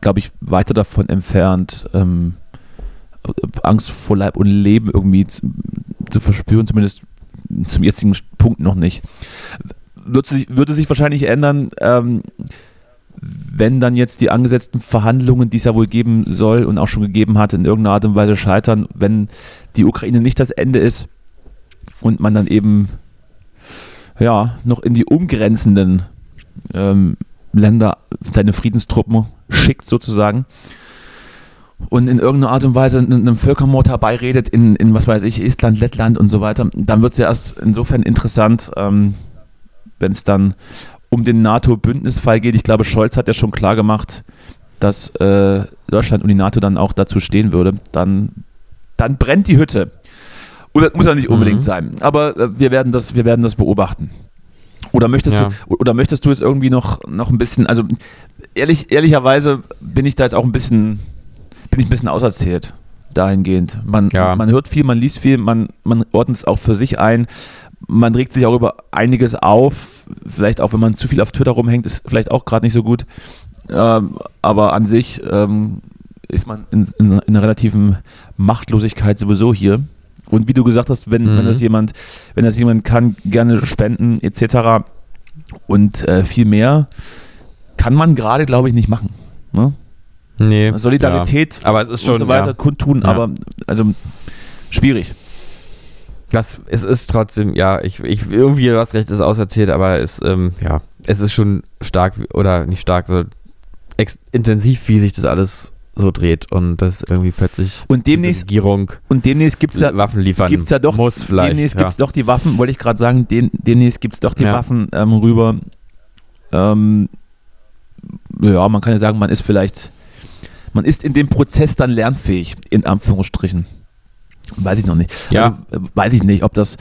glaube ich, weiter davon entfernt, ähm, Angst vor Leib und Leben irgendwie zu verspüren, zumindest zum jetzigen Punkt noch nicht. Würde sich, würde sich wahrscheinlich ändern, ähm, wenn dann jetzt die angesetzten Verhandlungen, die es ja wohl geben soll und auch schon gegeben hat, in irgendeiner Art und Weise scheitern, wenn die Ukraine nicht das Ende ist und man dann eben ja noch in die umgrenzenden ähm, Länder seine Friedenstruppen schickt sozusagen und in irgendeiner Art und Weise einem Völkermord herbeiredet in, in was weiß ich, Estland, Lettland und so weiter, dann wird es ja erst insofern interessant, ähm, wenn es dann um den NATO-Bündnisfall geht. Ich glaube, Scholz hat ja schon klar gemacht, dass äh, Deutschland und die NATO dann auch dazu stehen würde. Dann, dann brennt die Hütte. Und das muss ja nicht unbedingt mhm. sein. Aber äh, wir, werden das, wir werden das beobachten. Oder möchtest ja. du, oder möchtest du es irgendwie noch, noch ein bisschen, also ehrlich, ehrlicherweise bin ich da jetzt auch ein bisschen, bin ich ein bisschen auserzählt dahingehend. Man, ja. man hört viel, man liest viel, man, man ordnet es auch für sich ein man regt sich auch über einiges auf. Vielleicht auch, wenn man zu viel auf Twitter rumhängt, ist vielleicht auch gerade nicht so gut. Ähm, aber an sich ähm, ist man in, in, in, einer relativen Machtlosigkeit sowieso hier. Und wie du gesagt hast, wenn, mhm. wenn das jemand, wenn das jemand kann, gerne spenden etc. Und äh, viel mehr kann man gerade, glaube ich, nicht machen. Ne? Nee. Solidarität ja. aber es ist schon, und so weiter ja. kundtun, ja. aber also schwierig. Das, es ist trotzdem, ja, ich, ich irgendwie was Rechtes auserzählt, aber es, ähm, ja, es ist schon stark oder nicht stark, so intensiv, wie sich das alles so dreht und das irgendwie plötzlich und demnächst Regierung und demnächst gibt's ja Waffen liefern gibt's ja doch muss vielleicht demnächst ja. gibt's doch die Waffen wollte ich gerade sagen dem, demnächst gibt's doch die ja. Waffen ähm, rüber ähm, ja man kann ja sagen man ist vielleicht man ist in dem Prozess dann lernfähig in Anführungsstrichen Weiß ich noch nicht. Ja. Also, äh, weiß ich nicht, ob das,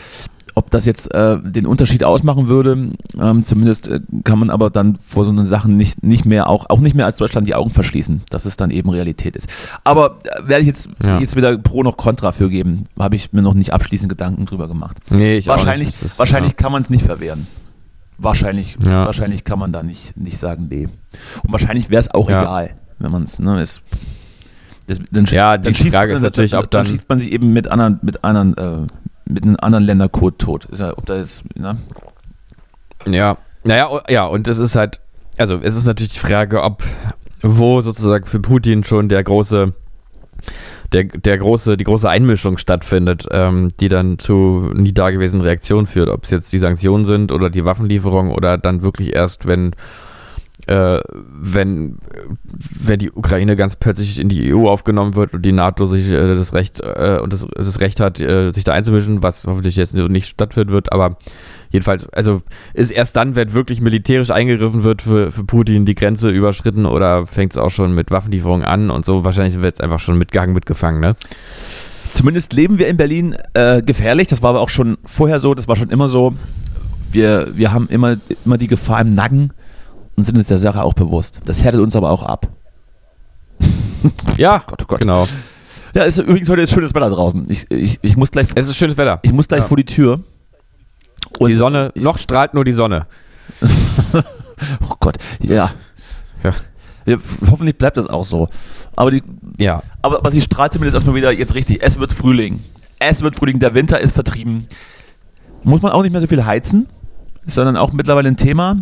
ob das jetzt äh, den Unterschied ausmachen würde. Ähm, zumindest äh, kann man aber dann vor so Sachen nicht, nicht mehr, auch, auch nicht mehr als Deutschland die Augen verschließen, dass es dann eben Realität ist. Aber äh, werde ich jetzt, ja. jetzt weder Pro noch Contra für geben, habe ich mir noch nicht abschließend Gedanken drüber gemacht. Nee, ich wahrscheinlich, auch nicht. Ist, wahrscheinlich ja. kann man es nicht verwehren. Wahrscheinlich, ja. wahrscheinlich kann man da nicht, nicht sagen, nee. Und wahrscheinlich wäre es auch egal, wenn man es, ne, ist das, dann, ja, die dann Frage ist natürlich, dann, ob dann, dann schießt man sich eben mit anderen, mit anderen, äh, mit einem anderen Ländercode tot. Ist ja, ob da ist, ne? Ja, naja, ja, und es ist halt, also es ist natürlich die Frage, ob wo sozusagen für Putin schon der große, der, der große, die große Einmischung stattfindet, ähm, die dann zu nie dagewesenen Reaktionen führt, ob es jetzt die Sanktionen sind oder die Waffenlieferung oder dann wirklich erst, wenn äh, wenn, wenn die Ukraine ganz plötzlich in die EU aufgenommen wird und die NATO sich äh, das Recht äh, und das, das Recht hat, äh, sich da einzumischen, was hoffentlich jetzt nicht stattfinden wird, aber jedenfalls, also ist erst dann, wenn wirklich militärisch eingegriffen wird für, für Putin, die Grenze überschritten oder fängt es auch schon mit Waffenlieferungen an und so, wahrscheinlich wird es einfach schon mitgehangen, mitgefangen, ne? Zumindest leben wir in Berlin äh, gefährlich, das war aber auch schon vorher so, das war schon immer so. Wir, wir haben immer, immer die Gefahr im Nacken, und sind uns der Sache auch bewusst. Das härtet uns aber auch ab. Ja, Gott, oh Gott. genau. Ja, ist, übrigens heute ist schönes Wetter draußen. Ich, ich, ich muss gleich. Es ist schönes Wetter. Ich muss gleich ja. vor die Tür. Und die Sonne, noch strahlt nur die Sonne. oh Gott, ja. ja. ja. Hoffentlich bleibt das auch so. Aber die, ja. aber, aber sie strahlt zumindest erstmal wieder jetzt richtig. Es wird Frühling. Es wird Frühling. Der Winter ist vertrieben. Muss man auch nicht mehr so viel heizen, sondern auch mittlerweile ein Thema.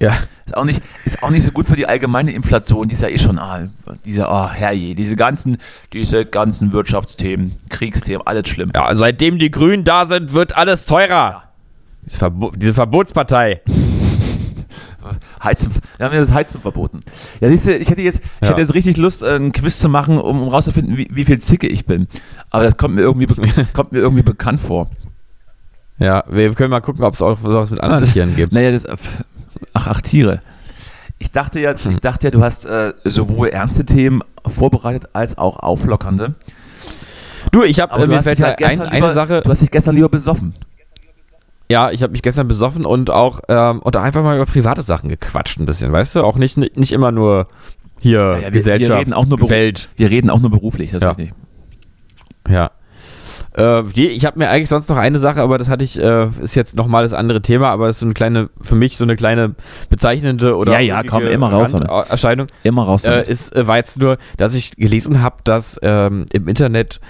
Ja. Ist auch, nicht, ist auch nicht so gut für die allgemeine Inflation, die ist ja eh schon, ah, diese, oh, herrje, diese ganzen, diese ganzen Wirtschaftsthemen, Kriegsthemen, alles schlimm. Ja, seitdem die Grünen da sind, wird alles teurer. Ja. Diese, Verbo diese Verbotspartei. Heizen, wir haben ja das Heizen verboten. Ja, siehst du, ich hätte jetzt, ich hätte jetzt richtig Lust, äh, einen Quiz zu machen, um, um rauszufinden, wie, wie viel Zicke ich bin. Aber das kommt mir irgendwie, kommt mir irgendwie bekannt vor. Ja, wir können mal gucken, ob es auch was mit anderen Tieren gibt. Naja, das, Ach, ach, Tiere. Ich dachte ja, ich dachte ja, du hast äh, sowohl ernste Themen vorbereitet als auch auflockernde. Du, ich habe mir fällt halt ein, lieber, eine Sache. Du hast dich gestern lieber besoffen. Ja, ich habe mich gestern besoffen und auch ähm, und einfach mal über private Sachen gequatscht ein bisschen, weißt du? Auch nicht, nicht immer nur hier ja, ja, wir, Gesellschaft, wir reden auch nur Welt. Wir reden auch nur beruflich, das ja. ist richtig. Ja. Äh, ich habe mir eigentlich sonst noch eine Sache, aber das hatte ich, äh, ist jetzt nochmal das andere Thema, aber ist so eine kleine, für mich so eine kleine bezeichnende oder ja, ja, komm, immer raus Erscheinung. Immer raus. Äh, ist, äh, war jetzt nur, dass ich gelesen habe, dass ähm, im Internet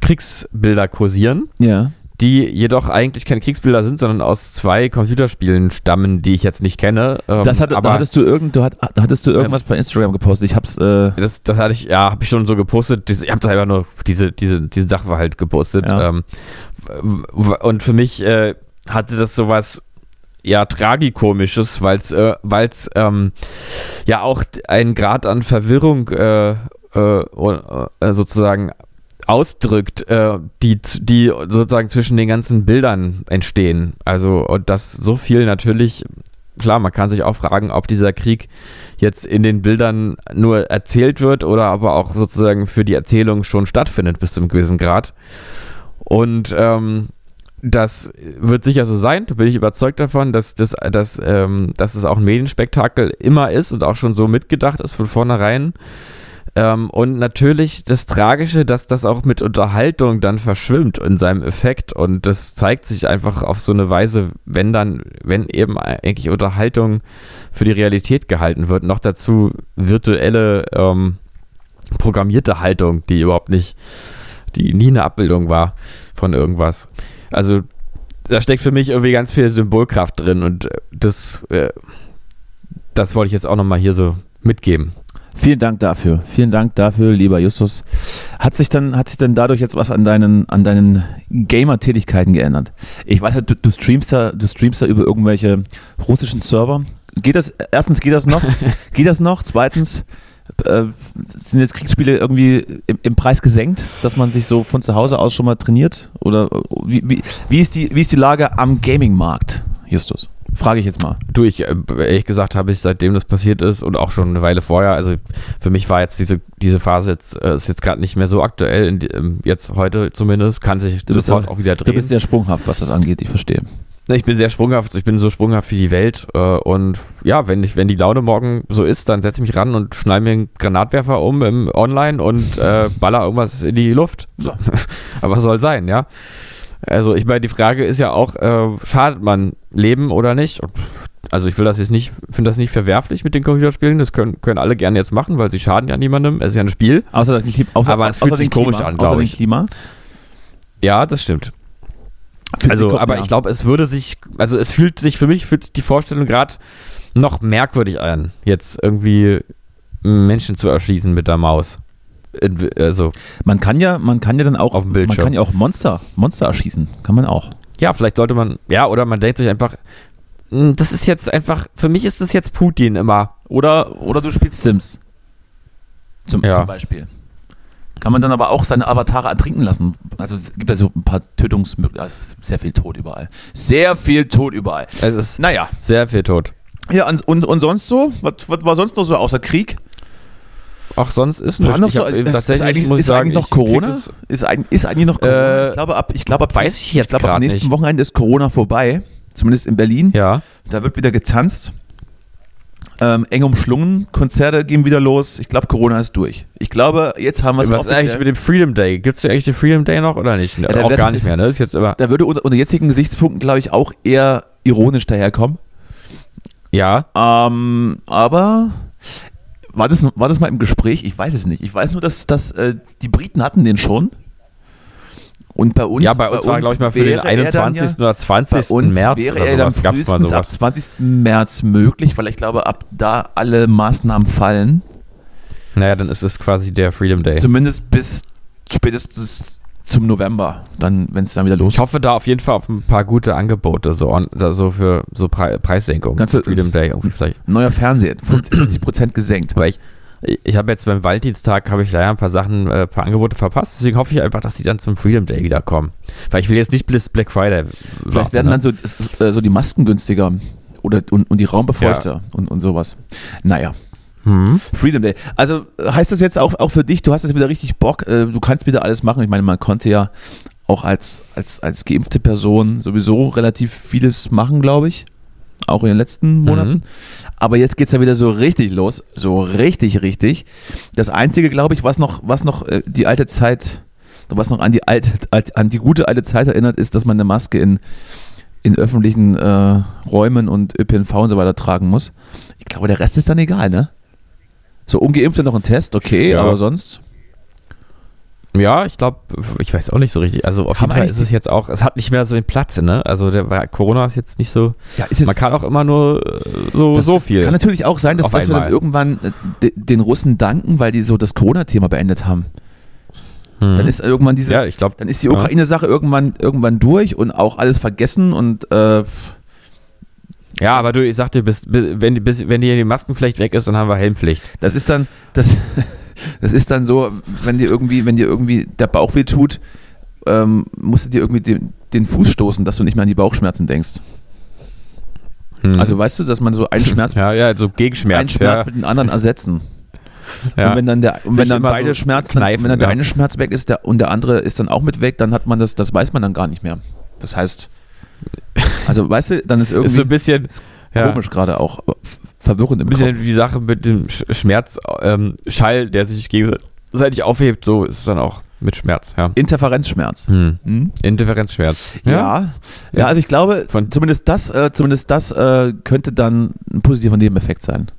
Kriegsbilder kursieren. Ja. Die jedoch eigentlich keine Kriegsbilder sind, sondern aus zwei Computerspielen stammen, die ich jetzt nicht kenne. Ähm, Das hatte, aber da hattest du irgend, du hat, hattest du irgendwas bei Instagram gepostet. Ich hab's, äh, das, das hatte ich, ja, habe ich schon so gepostet. Ich habe einfach nur diese, diese, diese Sachverhalt gepostet. Ja. Ähm, und für mich äh, hatte das sowas ja tragikomisches, weil es äh, weil's, ähm, ja auch einen Grad an Verwirrung äh, äh, äh, sozusagen ausdrückt, äh, die, die sozusagen zwischen den ganzen Bildern entstehen. Also und das so viel natürlich, klar, man kann sich auch fragen, ob dieser Krieg jetzt in den Bildern nur erzählt wird oder aber auch sozusagen für die Erzählung schon stattfindet bis zu einem gewissen Grad. Und ähm, das wird sicher so sein, da bin ich überzeugt davon, dass, dass, dass, ähm, dass es auch ein Medienspektakel immer ist und auch schon so mitgedacht ist von vornherein. Ähm, und natürlich das Tragische, dass das auch mit Unterhaltung dann verschwimmt in seinem Effekt und das zeigt sich einfach auf so eine Weise, wenn dann, wenn eben eigentlich Unterhaltung für die Realität gehalten wird, noch dazu virtuelle ähm, programmierte Haltung, die überhaupt nicht, die nie eine Abbildung war von irgendwas. Also da steckt für mich irgendwie ganz viel Symbolkraft drin und äh, das, äh, das wollte ich jetzt auch nochmal hier so mitgeben. Vielen Dank dafür. Vielen Dank dafür, lieber Justus. Hat sich dann, hat sich dann dadurch jetzt was an deinen, an deinen Gamer-Tätigkeiten geändert? Ich weiß ja, du, du streamst ja, du streamst ja über irgendwelche russischen Server. Geht das, erstens geht das noch? geht das noch? Zweitens, äh, sind jetzt Kriegsspiele irgendwie im, im Preis gesenkt, dass man sich so von zu Hause aus schon mal trainiert? Oder äh, wie, wie, wie, ist, die, wie ist die Lage am Gaming-Markt, Justus? Frage ich jetzt mal. Du, ich, äh, ehrlich gesagt, habe ich seitdem das passiert ist und auch schon eine Weile vorher, also für mich war jetzt diese, diese Phase jetzt, äh, ist jetzt gerade nicht mehr so aktuell, ähm, jetzt heute zumindest, kann sich Du sofort ja- auch wieder Du drehen. bist sehr sprunghaft, was das angeht, ich verstehe. Ich bin sehr sprunghaft, ich bin so sprunghaft wie die Welt äh, und ja, wenn ich, wenn die Laune morgen so ist, dann setze ich mich ran und schnall mir einen Granatwerfer um im Online und äh, baller irgendwas in die Luft. So. Aber soll sein, ja. Also ich meine, die Frage ist ja auch, äh, schadet man Leben oder nicht? Also ich will das jetzt nicht, finde das nicht verwerflich mit den Computerspielen, das können, können alle gerne jetzt machen, weil sie schaden ja niemandem, es ist ja ein Spiel. Außer, außer, Aber es fühlt sich dem Klima, komisch an, außer glaub dem ich. Klima. Ja, das stimmt. Fühlt Also, aber ich glaube, es würde sich, also es fühlt sich für mich, fühlt sich die Vorstellung gerade noch merkwürdig an, jetzt irgendwie Menschen zu erschießen mit der Maus. Also, Man kann ja, man kann ja dann auch, Auf dem man Bildschirm. kann ja auch Monster, Monster erschießen. Kann man auch. ja, vielleicht sollte man, ja, oder man denkt sich einfach, "Hm, das ist jetzt einfach, für mich ist das jetzt Putin immer. Oder, oder du spielst Sims. Zum, Ja. zum Beispiel. Kann man dann aber auch seine Avatare ertrinken lassen. Also es gibt ja so ein paar Tötungsmöglichkeiten. Also sehr viel Tod überall. Sehr viel Tod überall. Es ist Naja. sehr viel tot. Ja, und, und, und sonst so? Was, was war sonst noch so außer Krieg? Auch sonst ist nichts. noch Ich so, hab ist, eben ist, tatsächlich, eigentlich, muss ich ist sagen, eigentlich noch ich Corona? das- Ist, ein, ist eigentlich noch Corona? Äh, ich glaube, ab, ich glaube, ab, weiß ich jetzt glaube, ab nächsten nicht. Wochenende ist Corona vorbei. Zumindest in Berlin. Ja. Da wird wieder getanzt. Ähm, eng umschlungen. Konzerte gehen wieder los. Ich glaube, Corona ist durch. Ich glaube, jetzt haben wir es Was ist eigentlich offiziell. mit dem Freedom Day? Gibt es eigentlich den Freedom Day noch oder nicht? da auch gar nicht mehr, ne? Ist jetzt aber, Da würde unter, unter jetzigen Gesichtspunkten, glaube ich, auch eher ironisch daherkommen. ja. Ähm, aber war das, war das mal im Gespräch? Ich weiß es nicht. Ich weiß nur, dass, dass äh, die Briten hatten den schon. Und bei uns, ja, bei uns war, glaube ich, mal für den wäre er dann 21. Ja, oder 20. bei uns März wäre oder er sowas. Gab es mal frühestens ab sowas. 20. März möglich, weil ich glaube, ab da alle Maßnahmen fallen. Naja, dann ist es quasi der Freedom Day. Zumindest bis spätestens zum November, dann, wenn es dann wieder Ich losgeht. hoffe da auf jeden Fall auf ein paar gute Angebote, so, on, so für so Pre Preissenkung. Kannst du- Freedom Day irgendwie vielleicht. Neuer Fernseher, 50% gesenkt. Aber ich, ich habe jetzt beim Valentinstag habe ich leider ein paar Sachen, äh, ein paar Angebote verpasst. Deswegen hoffe ich einfach, dass die dann zum Freedom Day wiederkommen. Weil ich will jetzt nicht bis Black Friday. Vielleicht warten, werden ne? dann so, äh, so die Masken günstiger oder, und, und die Raumbefeuchter und, und sowas. Naja. Hm? Freedom Day. Also heißt das jetzt auch, auch für dich, du hast jetzt wieder richtig Bock, äh, du kannst wieder alles machen. Ich meine, man konnte ja auch als, als, als geimpfte Person sowieso relativ vieles machen, glaube ich. Auch in den letzten Monaten. Mhm. Aber jetzt geht es ja wieder so richtig los. So richtig, richtig. Das Einzige, glaube ich, was noch, was noch äh, die alte Zeit, was noch an die alte, alt- an die gute alte Zeit erinnert, ist, dass man eine Maske in, in öffentlichen äh, Räumen und ÖPNV und so weiter tragen muss. Ich glaube, der Rest ist dann egal, ne? So ungeimpfte noch ein Test, okay, Ja. aber sonst. Ja, ich glaube, ich weiß auch nicht so richtig. Also auf jeden Fall ist es jetzt auch, es hat nicht mehr so den Platz, ne? Also der Corona ist jetzt nicht so. Ja, ist es- man kann auch immer nur äh, so, so viel. Kann natürlich auch sein, dass, dass wir dann irgendwann äh, de- den Russen danken, weil die so das Corona-Thema beendet haben. Mhm. Dann ist irgendwann diese, ja, ich glaube, dann ist die Ukraine-Sache irgendwann, irgendwann durch und auch alles vergessen und äh, Ja, aber du, ich sag dir, bis, bis, wenn, bis, wenn dir die Maskenpflicht weg ist, dann haben wir Helmpflicht. das ist dann, das, das ist dann so, wenn dir irgendwie, wenn dir irgendwie der Bauch weh tut, ähm, musst du dir irgendwie den, den Fuß stoßen, dass du nicht mehr an die Bauchschmerzen denkst. Hm. Also weißt du, dass man so einen Schmerz, ja, ja, so einen Gegenschmerz. Schmerz ja. mit dem anderen ersetzen. ja. Und wenn dann der, und wenn dann beide so Schmerzen, kneifen, wenn dann der ja. eine Schmerz weg ist der, und der andere ist dann auch mit weg, dann hat man das, das weiß man dann gar nicht mehr. Das heißt, also weißt du, dann ist irgendwie ist so ein bisschen ja, komisch gerade auch, f- verwirrend im Ein bisschen Kopf. wie die Sache mit dem Sch Schmerzschall, ähm, der sich gegenseitig aufhebt, so ist es dann auch mit Schmerz. Ja. Interferenzschmerz. Hm. Hm? Interferenzschmerz. Ja. ja, also ich glaube, Von- zumindest das, äh, zumindest das äh, könnte dann ein positiver Nebeneffekt sein.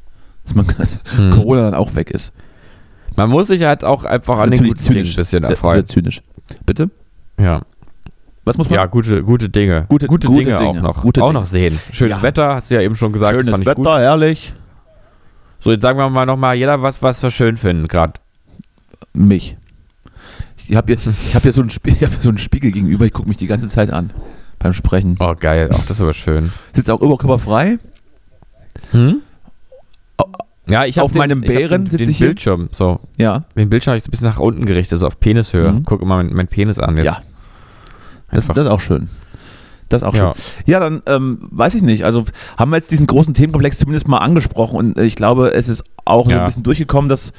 Dass man Hm. Corona dann auch weg ist. Man muss sich halt auch einfach an den guten Dingen ein bisschen sehr, erfreuen. sehr zynisch. Bitte? Ja. Was muss man? ja, gute, gute Dinge. Gute- gute Dinge, Dinge. auch noch. Gute auch Dinge. noch sehen. Schönes Ja. Wetter, hast du ja eben schon gesagt. Schönes Wetter, Gut. herrlich. So, jetzt sagen wir mal nochmal, jeder was, was wir schön finden gerade. Mich. Ich habe hier, ich hab hier so, einen Spie- ich hab hier so einen Spiegel gegenüber, ich gucke mich die ganze Zeit an beim Sprechen. Oh, geil. Auch das ist aber schön. Sitzt auch oberkörperfrei. Hm? Ja, ich Auf den, meinem Bären den, sitze den ich hier. Bildschirm, so. Ja. Den Bildschirm habe ich so ein bisschen nach unten gerichtet, so auf Penishöhe. Mhm. Guck immer meinen mein Penis an jetzt. Ja. Das, das ist auch schön. Das ist auch Ja. schön. Ja, dann ähm, weiß ich nicht. Also haben wir jetzt diesen großen Themenkomplex zumindest mal angesprochen und äh, ich glaube, es ist auch so Ja. ein bisschen durchgekommen, dass,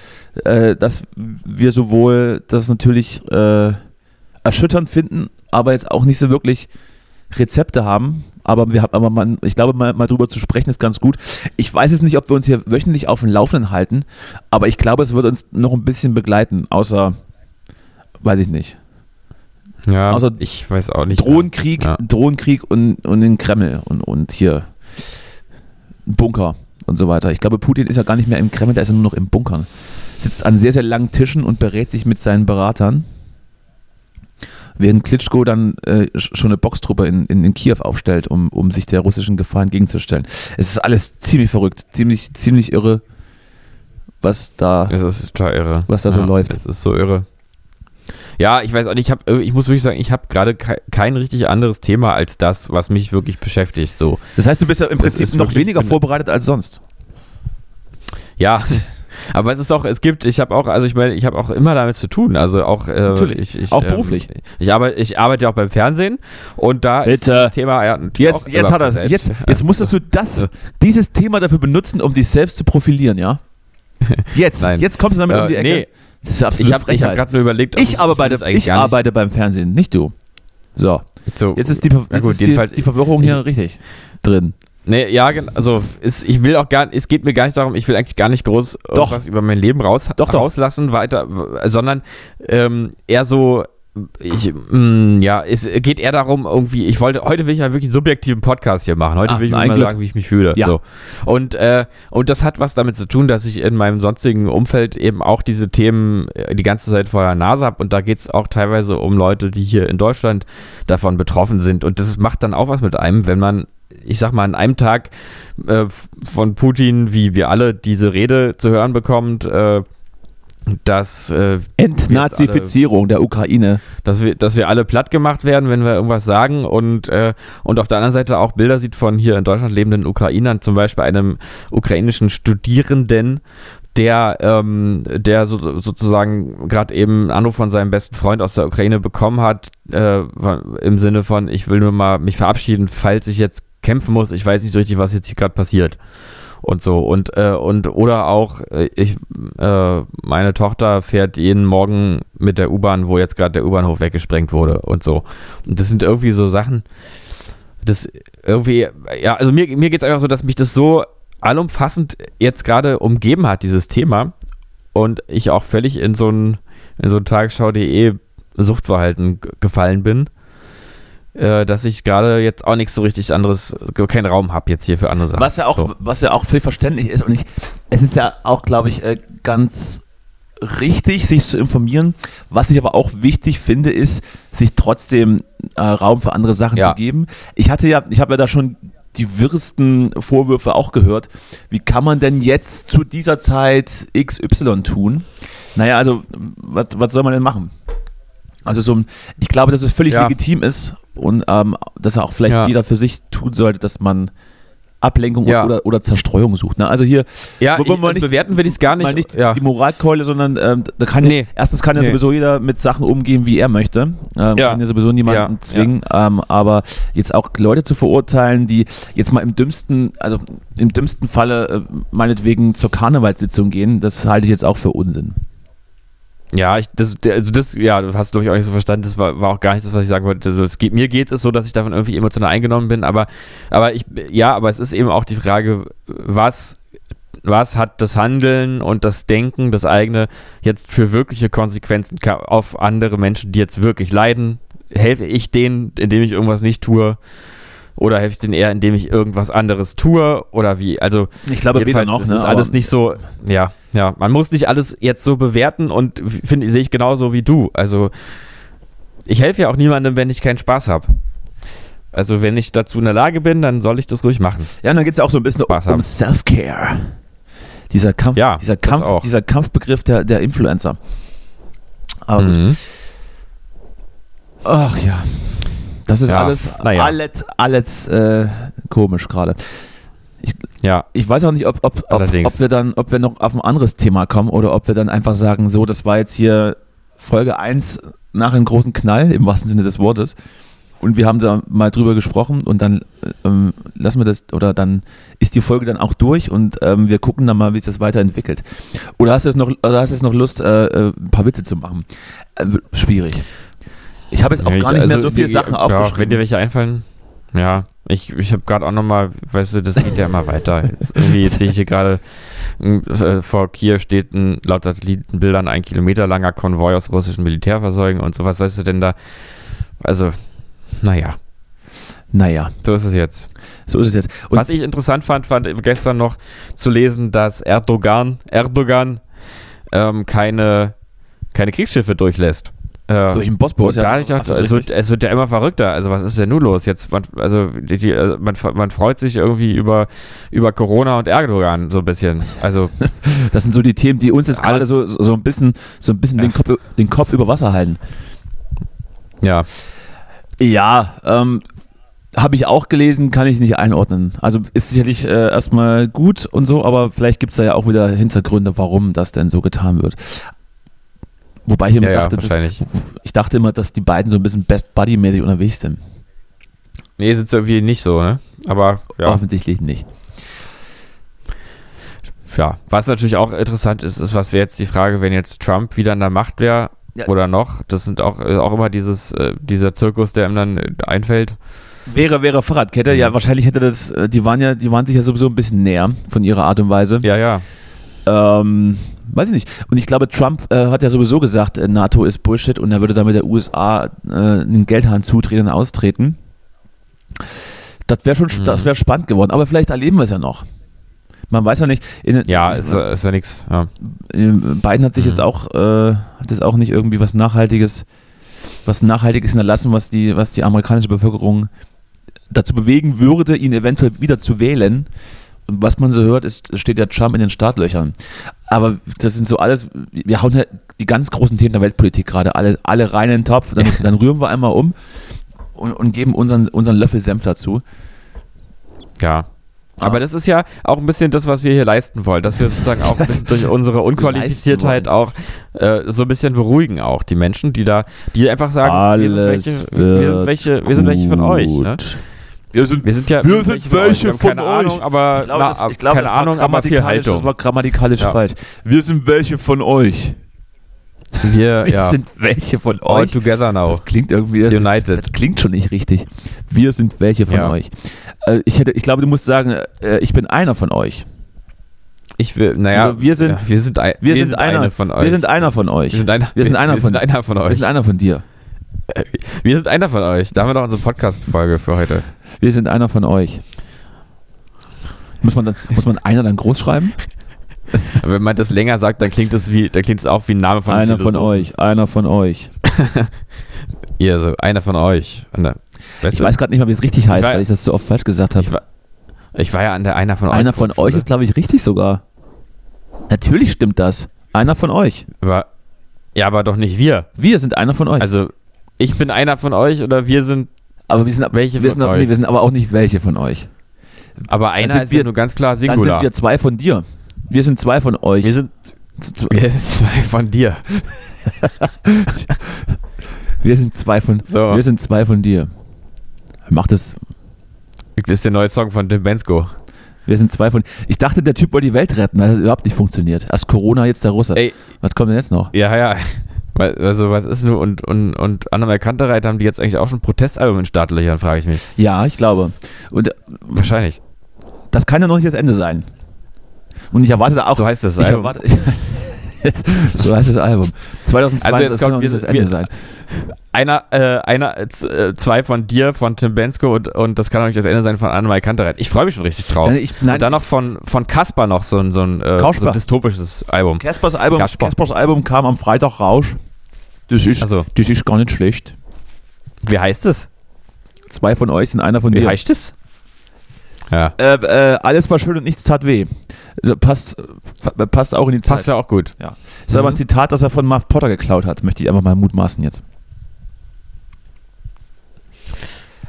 äh, dass wir sowohl das natürlich äh, erschütternd finden, aber jetzt auch nicht so wirklich Rezepte haben. Aber wir haben, aber man, ich glaube, mal, mal drüber zu sprechen ist ganz gut. Ich weiß es nicht, ob wir uns hier wöchentlich auf dem Laufenden halten, aber ich glaube, es wird uns noch ein bisschen begleiten, außer, weiß ich nicht. Ja, Außer ich weiß auch nicht. Drohnenkrieg, Ja. Drohnenkrieg und, und den Kreml und, und hier Bunker und so weiter. Ich glaube, Putin ist ja gar nicht mehr im Kreml, der ist ja nur noch im Bunker. Sitzt an sehr, sehr langen Tischen und berät sich mit seinen Beratern. Während Klitschko dann äh, sch- schon eine Boxtruppe in, in, in Kiew aufstellt, um, um sich der russischen Gefahr entgegenzustellen. Es ist alles ziemlich verrückt, ziemlich, ziemlich irre, was da. Das ist total irre. Was da so läuft. Das ist so irre. Ja, ich weiß auch nicht, ich, hab, ich muss wirklich sagen, ich habe gerade kei- kein richtig anderes Thema als das, was mich wirklich beschäftigt. So. Das heißt, du bist ja im Prinzip ist noch wirklich- weniger vorbereitet als sonst. Ja, aber es ist auch, es gibt, ich habe auch, also ich meine, ich habe auch immer damit zu tun. Also auch, äh, Natürlich, ich, ich, auch beruflich. Ich arbeite, ich arbeite ja auch beim Fernsehen und da ist Bitte. das Thema ja Jetzt, jetzt hat er jetzt, jetzt musstest du das, dieses Thema dafür benutzen, um dich selbst zu profilieren, ja? Jetzt, jetzt kommst du damit um die Äh, Ecke. nee. Das ist absolut Ich habe ich hab gerade nur überlegt, ob ich arbeite, ich arbeite beim Fernsehen, nicht du. So, So, jetzt ist die, jetzt gut, ist die, die Verwirrung hier richtig drin. Nee, ja, also es, ich will auch gar es geht mir gar nicht darum, ich will eigentlich gar nicht groß Doch. was über mein Leben raus, Doch, doch. rauslassen weiter, sondern ähm, eher so, ich, mh, ja, es geht eher darum, irgendwie, ich wollte, heute will ich ja wirklich einen subjektiven Podcast hier machen. Heute Ach, will ich mal Glück. sagen, wie ich mich fühle. Ja. So. Und, äh, und das hat was damit zu tun, dass ich in meinem sonstigen Umfeld eben auch diese Themen äh, die ganze Zeit vor der Nase habe. Und da geht es auch teilweise um Leute, die hier in Deutschland davon betroffen sind. Und das macht dann auch was mit einem, wenn man, ich sag mal, an einem Tag äh, von Putin, wie wir alle, diese Rede zu hören bekommt, äh, dass, äh, Entnazifizierung der Ukraine. dass, wir, dass wir alle platt gemacht werden, wenn wir irgendwas sagen. Und, äh, und auf der anderen Seite auch Bilder sieht von hier in Deutschland lebenden Ukrainern, zum Beispiel einem ukrainischen Studierenden, der, ähm, der so, sozusagen gerade eben einen Anruf von seinem besten Freund aus der Ukraine bekommen hat, äh, im Sinne von, ich will nur mal mich verabschieden, falls ich jetzt kämpfen muss, ich weiß nicht so richtig, was jetzt hier gerade passiert und so und äh, und oder auch äh, ich äh, meine Tochter fährt jeden Morgen mit der U-Bahn, wo jetzt gerade der U-Bahnhof weggesprengt wurde und so. Und das sind irgendwie so Sachen, das irgendwie ja, also mir mir geht's einfach so, dass mich das so allumfassend jetzt gerade umgeben hat dieses Thema und ich auch völlig in so ein in so ein Tagesschau.de Suchtverhalten gefallen bin. Äh, Dass ich gerade jetzt auch nichts so richtig anderes, keinen Raum habe jetzt hier für andere Sachen. Was ja auch, So. was ja auch viel verständlich ist und ich, es ist ja auch, glaube ich, äh, ganz richtig, sich zu informieren. Was ich aber auch wichtig finde, ist, sich trotzdem äh, Raum für andere Sachen Ja. zu geben. Ich hatte ja, ich habe ja da schon die wirsten Vorwürfe auch gehört. Wie kann man denn jetzt zu dieser Zeit XY tun? Naja, also, was, soll man denn machen? Also so, ich glaube, dass es völlig Ja. legitim ist und ähm, dass er auch vielleicht Ja. jeder für sich tun sollte, dass man Ablenkung Ja. oder, oder Zerstreuung sucht. Ne? Also hier Ja, ich, also nicht- bewerten will ich es gar nicht. nicht ja. die Moralkeule, sondern ähm, da kann Nee. ja, erstens kann ja Nee. sowieso jeder mit Sachen umgehen, wie er möchte. Ähm, Ja. Kann ja sowieso niemanden zwingen. Ähm, aber jetzt auch Leute zu verurteilen, die jetzt mal im dümmsten, also im dümmsten Falle äh, meinetwegen zur Karnevalssitzung gehen, das halte ich jetzt auch für Unsinn. Ja, ich, das, also das, ja, du hast glaube ich auch nicht so verstanden. Das war, war auch gar nicht das, was ich sagen wollte. Also es geht, mir geht es so, dass ich davon irgendwie emotional eingenommen bin, aber, aber ich, ja, aber es ist eben auch die Frage, was, was hat das Handeln und das Denken, das eigene jetzt für wirkliche Konsequenzen auf andere Menschen, die jetzt wirklich leiden? Helfe ich denen, indem ich irgendwas nicht tue? Oder helfe ich denen eher, indem ich irgendwas anderes tue? Oder wie? Also, Ich glaube weder noch. ist Ne, das aber- alles nicht so, ja, ja, man muss nicht alles jetzt so bewerten und finde, sehe ich genauso wie du. Also, ich helfe ja auch niemandem, wenn ich keinen Spaß habe. Also, wenn ich dazu in der Lage bin, dann soll ich das ruhig machen. Ja, und dann geht es auch so ein bisschen Spaß um. Self-Care. Dieser Kampf, Ja, dieser Kampf, auch. dieser Kampfbegriff der, der Influencer. Aber gut. Mhm. Ach ja. Das ist Ja, alles, naja. alles, alles äh, komisch gerade. Ja, Ich weiß auch nicht, ob, ob, ob, ob wir dann, ob wir noch auf ein anderes Thema kommen oder ob wir dann einfach sagen, so, das war jetzt hier Folge 1 nach einem großen Knall, im wahrsten Sinne des Wortes. Und wir haben da mal drüber gesprochen und dann ähm, lassen wir das, oder dann ist die Folge dann auch durch und ähm, wir gucken dann mal, wie sich das weiterentwickelt. Oder hast du jetzt noch, oder hast du jetzt noch Lust, äh, äh, ein paar Witze zu machen? Äh, schwierig. Ich habe jetzt auch Ich- gar nicht mehr also, so viele Sachen ja, aufgeschrieben. Wenn dir welche einfallen, ja. Ich, ich habe gerade auch nochmal, weißt du, das geht ja immer weiter. Jetzt, irgendwie, jetzt sehe ich hier gerade, äh, vor Kiew steht ein, laut Satellitenbildern ein Kilometer langer Konvoi aus russischen Militärfahrzeugen und sowas. Weißt du denn da? Also, naja, naja, so ist es jetzt. so ist es jetzt. Und Was ich interessant fand, fand gestern noch zu lesen, dass Erdogan, Erdogan ähm, keine, keine Kriegsschiffe durchlässt. Durch den Bosporus, da ja, ich absolut es, wird, es wird ja immer verrückter. Also was ist denn nun los? Jetzt, man, also die, die, äh, man, man freut sich irgendwie über, über Corona und Erdogan so ein bisschen. Also Das sind so die Themen, die uns jetzt gerade so, so ein bisschen, so ein bisschen Ja. den, Kopf, den Kopf über Wasser halten. ja, Ja, ähm, habe ich auch gelesen, kann ich nicht einordnen. Also ist sicherlich äh, erstmal gut und so, aber vielleicht gibt es da ja auch wieder Hintergründe, warum das denn so getan wird. Wobei ich immer ja, ja dachte, dass, wahrscheinlich. ich dachte immer, dass die beiden so ein bisschen Best Buddy-mäßig unterwegs sind. Nee, sind irgendwie nicht so, ne? Aber ja, Offensichtlich nicht. ja. Was natürlich auch interessant ist, ist, was wäre jetzt die Frage, wenn jetzt Trump wieder an der Macht wäre Ja. oder noch. Das sind auch, äh, auch immer dieses, äh, dieser Zirkus, der ihm dann äh, einfällt. Wäre, wäre Fahrradkette, ja, Mhm. wahrscheinlich hätte das, die waren ja, die waren sich ja sowieso ein bisschen näher von ihrer Art und Weise. Ja, ja. Ähm, weiß ich nicht. Und ich glaube, Trump äh, hat ja sowieso gesagt, äh, NATO ist Bullshit und er würde damit der USA äh, den Geldhahn zutreten und austreten. Das wäre schon, Mhm. das wäre spannend geworden. Aber vielleicht erleben wir es ja noch. Man weiß ja nicht. In, Ja, ist, äh, ist ja nichts. Ja. in, Biden hat sich Mhm. jetzt auch, äh, hat jetzt auch nicht irgendwie was Nachhaltiges, was Nachhaltiges hinterlassen, was die, was die amerikanische Bevölkerung dazu bewegen würde, ihn eventuell wieder zu wählen. Was man so hört, ist, steht der Trump in den Startlöchern. Aber das sind so alles, wir hauen ja die ganz großen Themen der Weltpolitik gerade alle, alle rein in den Topf, dann, dann rühren wir einmal um und, und geben unseren, unseren Löffel Senf dazu. Ja. Aber Ah. das ist ja auch ein bisschen das, was wir hier leisten wollen, dass wir sozusagen auch ein bisschen durch unsere Unqualifiziertheit auch äh, so ein bisschen beruhigen auch die Menschen, die da, die einfach sagen, wir sind welche, wir sind welche, wir sind welche von euch. Ne? Wir sind, Wir sind ja Wir sind von welche Wir von keine euch. Ahnung, aber ich glaube, na, das, ich glaube, keine Ahnung, aber viel grammatikalisch- Haltung. Das war grammatikalisch Ja. falsch. Wir sind welche von euch. wir Wir ja, sind welche von all euch. together now. Das klingt irgendwie. United. Das klingt schon nicht richtig. Wir sind welche von Ja. euch. Äh, ich, hätte, ich glaube, du musst sagen, äh, ich bin einer von euch. Ich will, naja, Also wir sind- ja, wir sind, ein, Wir, sind, einer eine von euch. Wir sind einer von euch. wir sind einer, wir sind einer wir von- sind einer von Wir euch. sind einer von dir. Wir sind einer von euch. Da haben wir doch unsere Podcast-Folge für heute. Wir sind einer von euch. Muss man, dann, muss man einer dann groß schreiben? Wenn man das länger sagt, dann klingt es wie, dann klingt es auch wie ein Name von Einer von euch, einer von euch. Ihr, so, einer von euch. Der, ich weiß gerade nicht mal, wie es richtig heißt, weil ich das so oft falsch gesagt habe. Ich war, ich war ja an der einer von euch. Einer von euch ist, glaube ich, richtig sogar. Natürlich stimmt das. Einer von euch. Aber, ja, aber doch nicht wir. Wir sind einer von euch. Also, ich bin einer von euch oder wir sind. Aber wir sind welche wir von sind, euch? Nee, wir sind aber auch nicht welche von euch. Aber einer ist wir, ja nur ganz klar Singular. Dann sind wir zwei von dir. Wir sind zwei von euch. Wir sind, wir sind zwei von dir. wir sind zwei von, so. wir sind zwei von dir. Macht es. Das ist der neue Song von Tim Bensko. Wir sind zwei von. Ich dachte, der Typ wollte die Welt retten. Das hat überhaupt nicht funktioniert. Erst Corona, jetzt der Russe. Ey. Was kommt denn jetzt noch? Ja, ja. Also, was ist nur und, und, und Anna Kantereit haben die jetzt eigentlich auch schon Protestalbum in Startlöchern, frage ich mich. Ja, ich glaube. Und, Wahrscheinlich. Das kann ja noch nicht das Ende sein. Und ich erwarte auch. So heißt das Album. Erwarte, so heißt das Album. 2020 also jetzt kommt, das Ende sein. Einer, äh, einer, äh, zwei von dir, von Tim Bensko und, und das kann auch nicht das Ende sein von Annemai Kantereit. Ich freue mich schon richtig drauf. Ich, nein, und dann noch von, von Kasper noch so ein, so ein, äh, so ein dystopisches Album. Kaspers Album, Kaspers Album kam am Freitag raus. Das ist, also. das ist gar nicht schlecht. Wie heißt es? Zwei von euch sind einer von Wie dir. Wie heißt es? Ja. Äh, äh, alles war schön und nichts tat weh. Also passt, passt auch in die Zeit. Passt ja auch gut. Ja. Ist mhm. aber ein Zitat, das er von Marv Potter geklaut hat. Möchte ich einfach mal mutmaßen jetzt.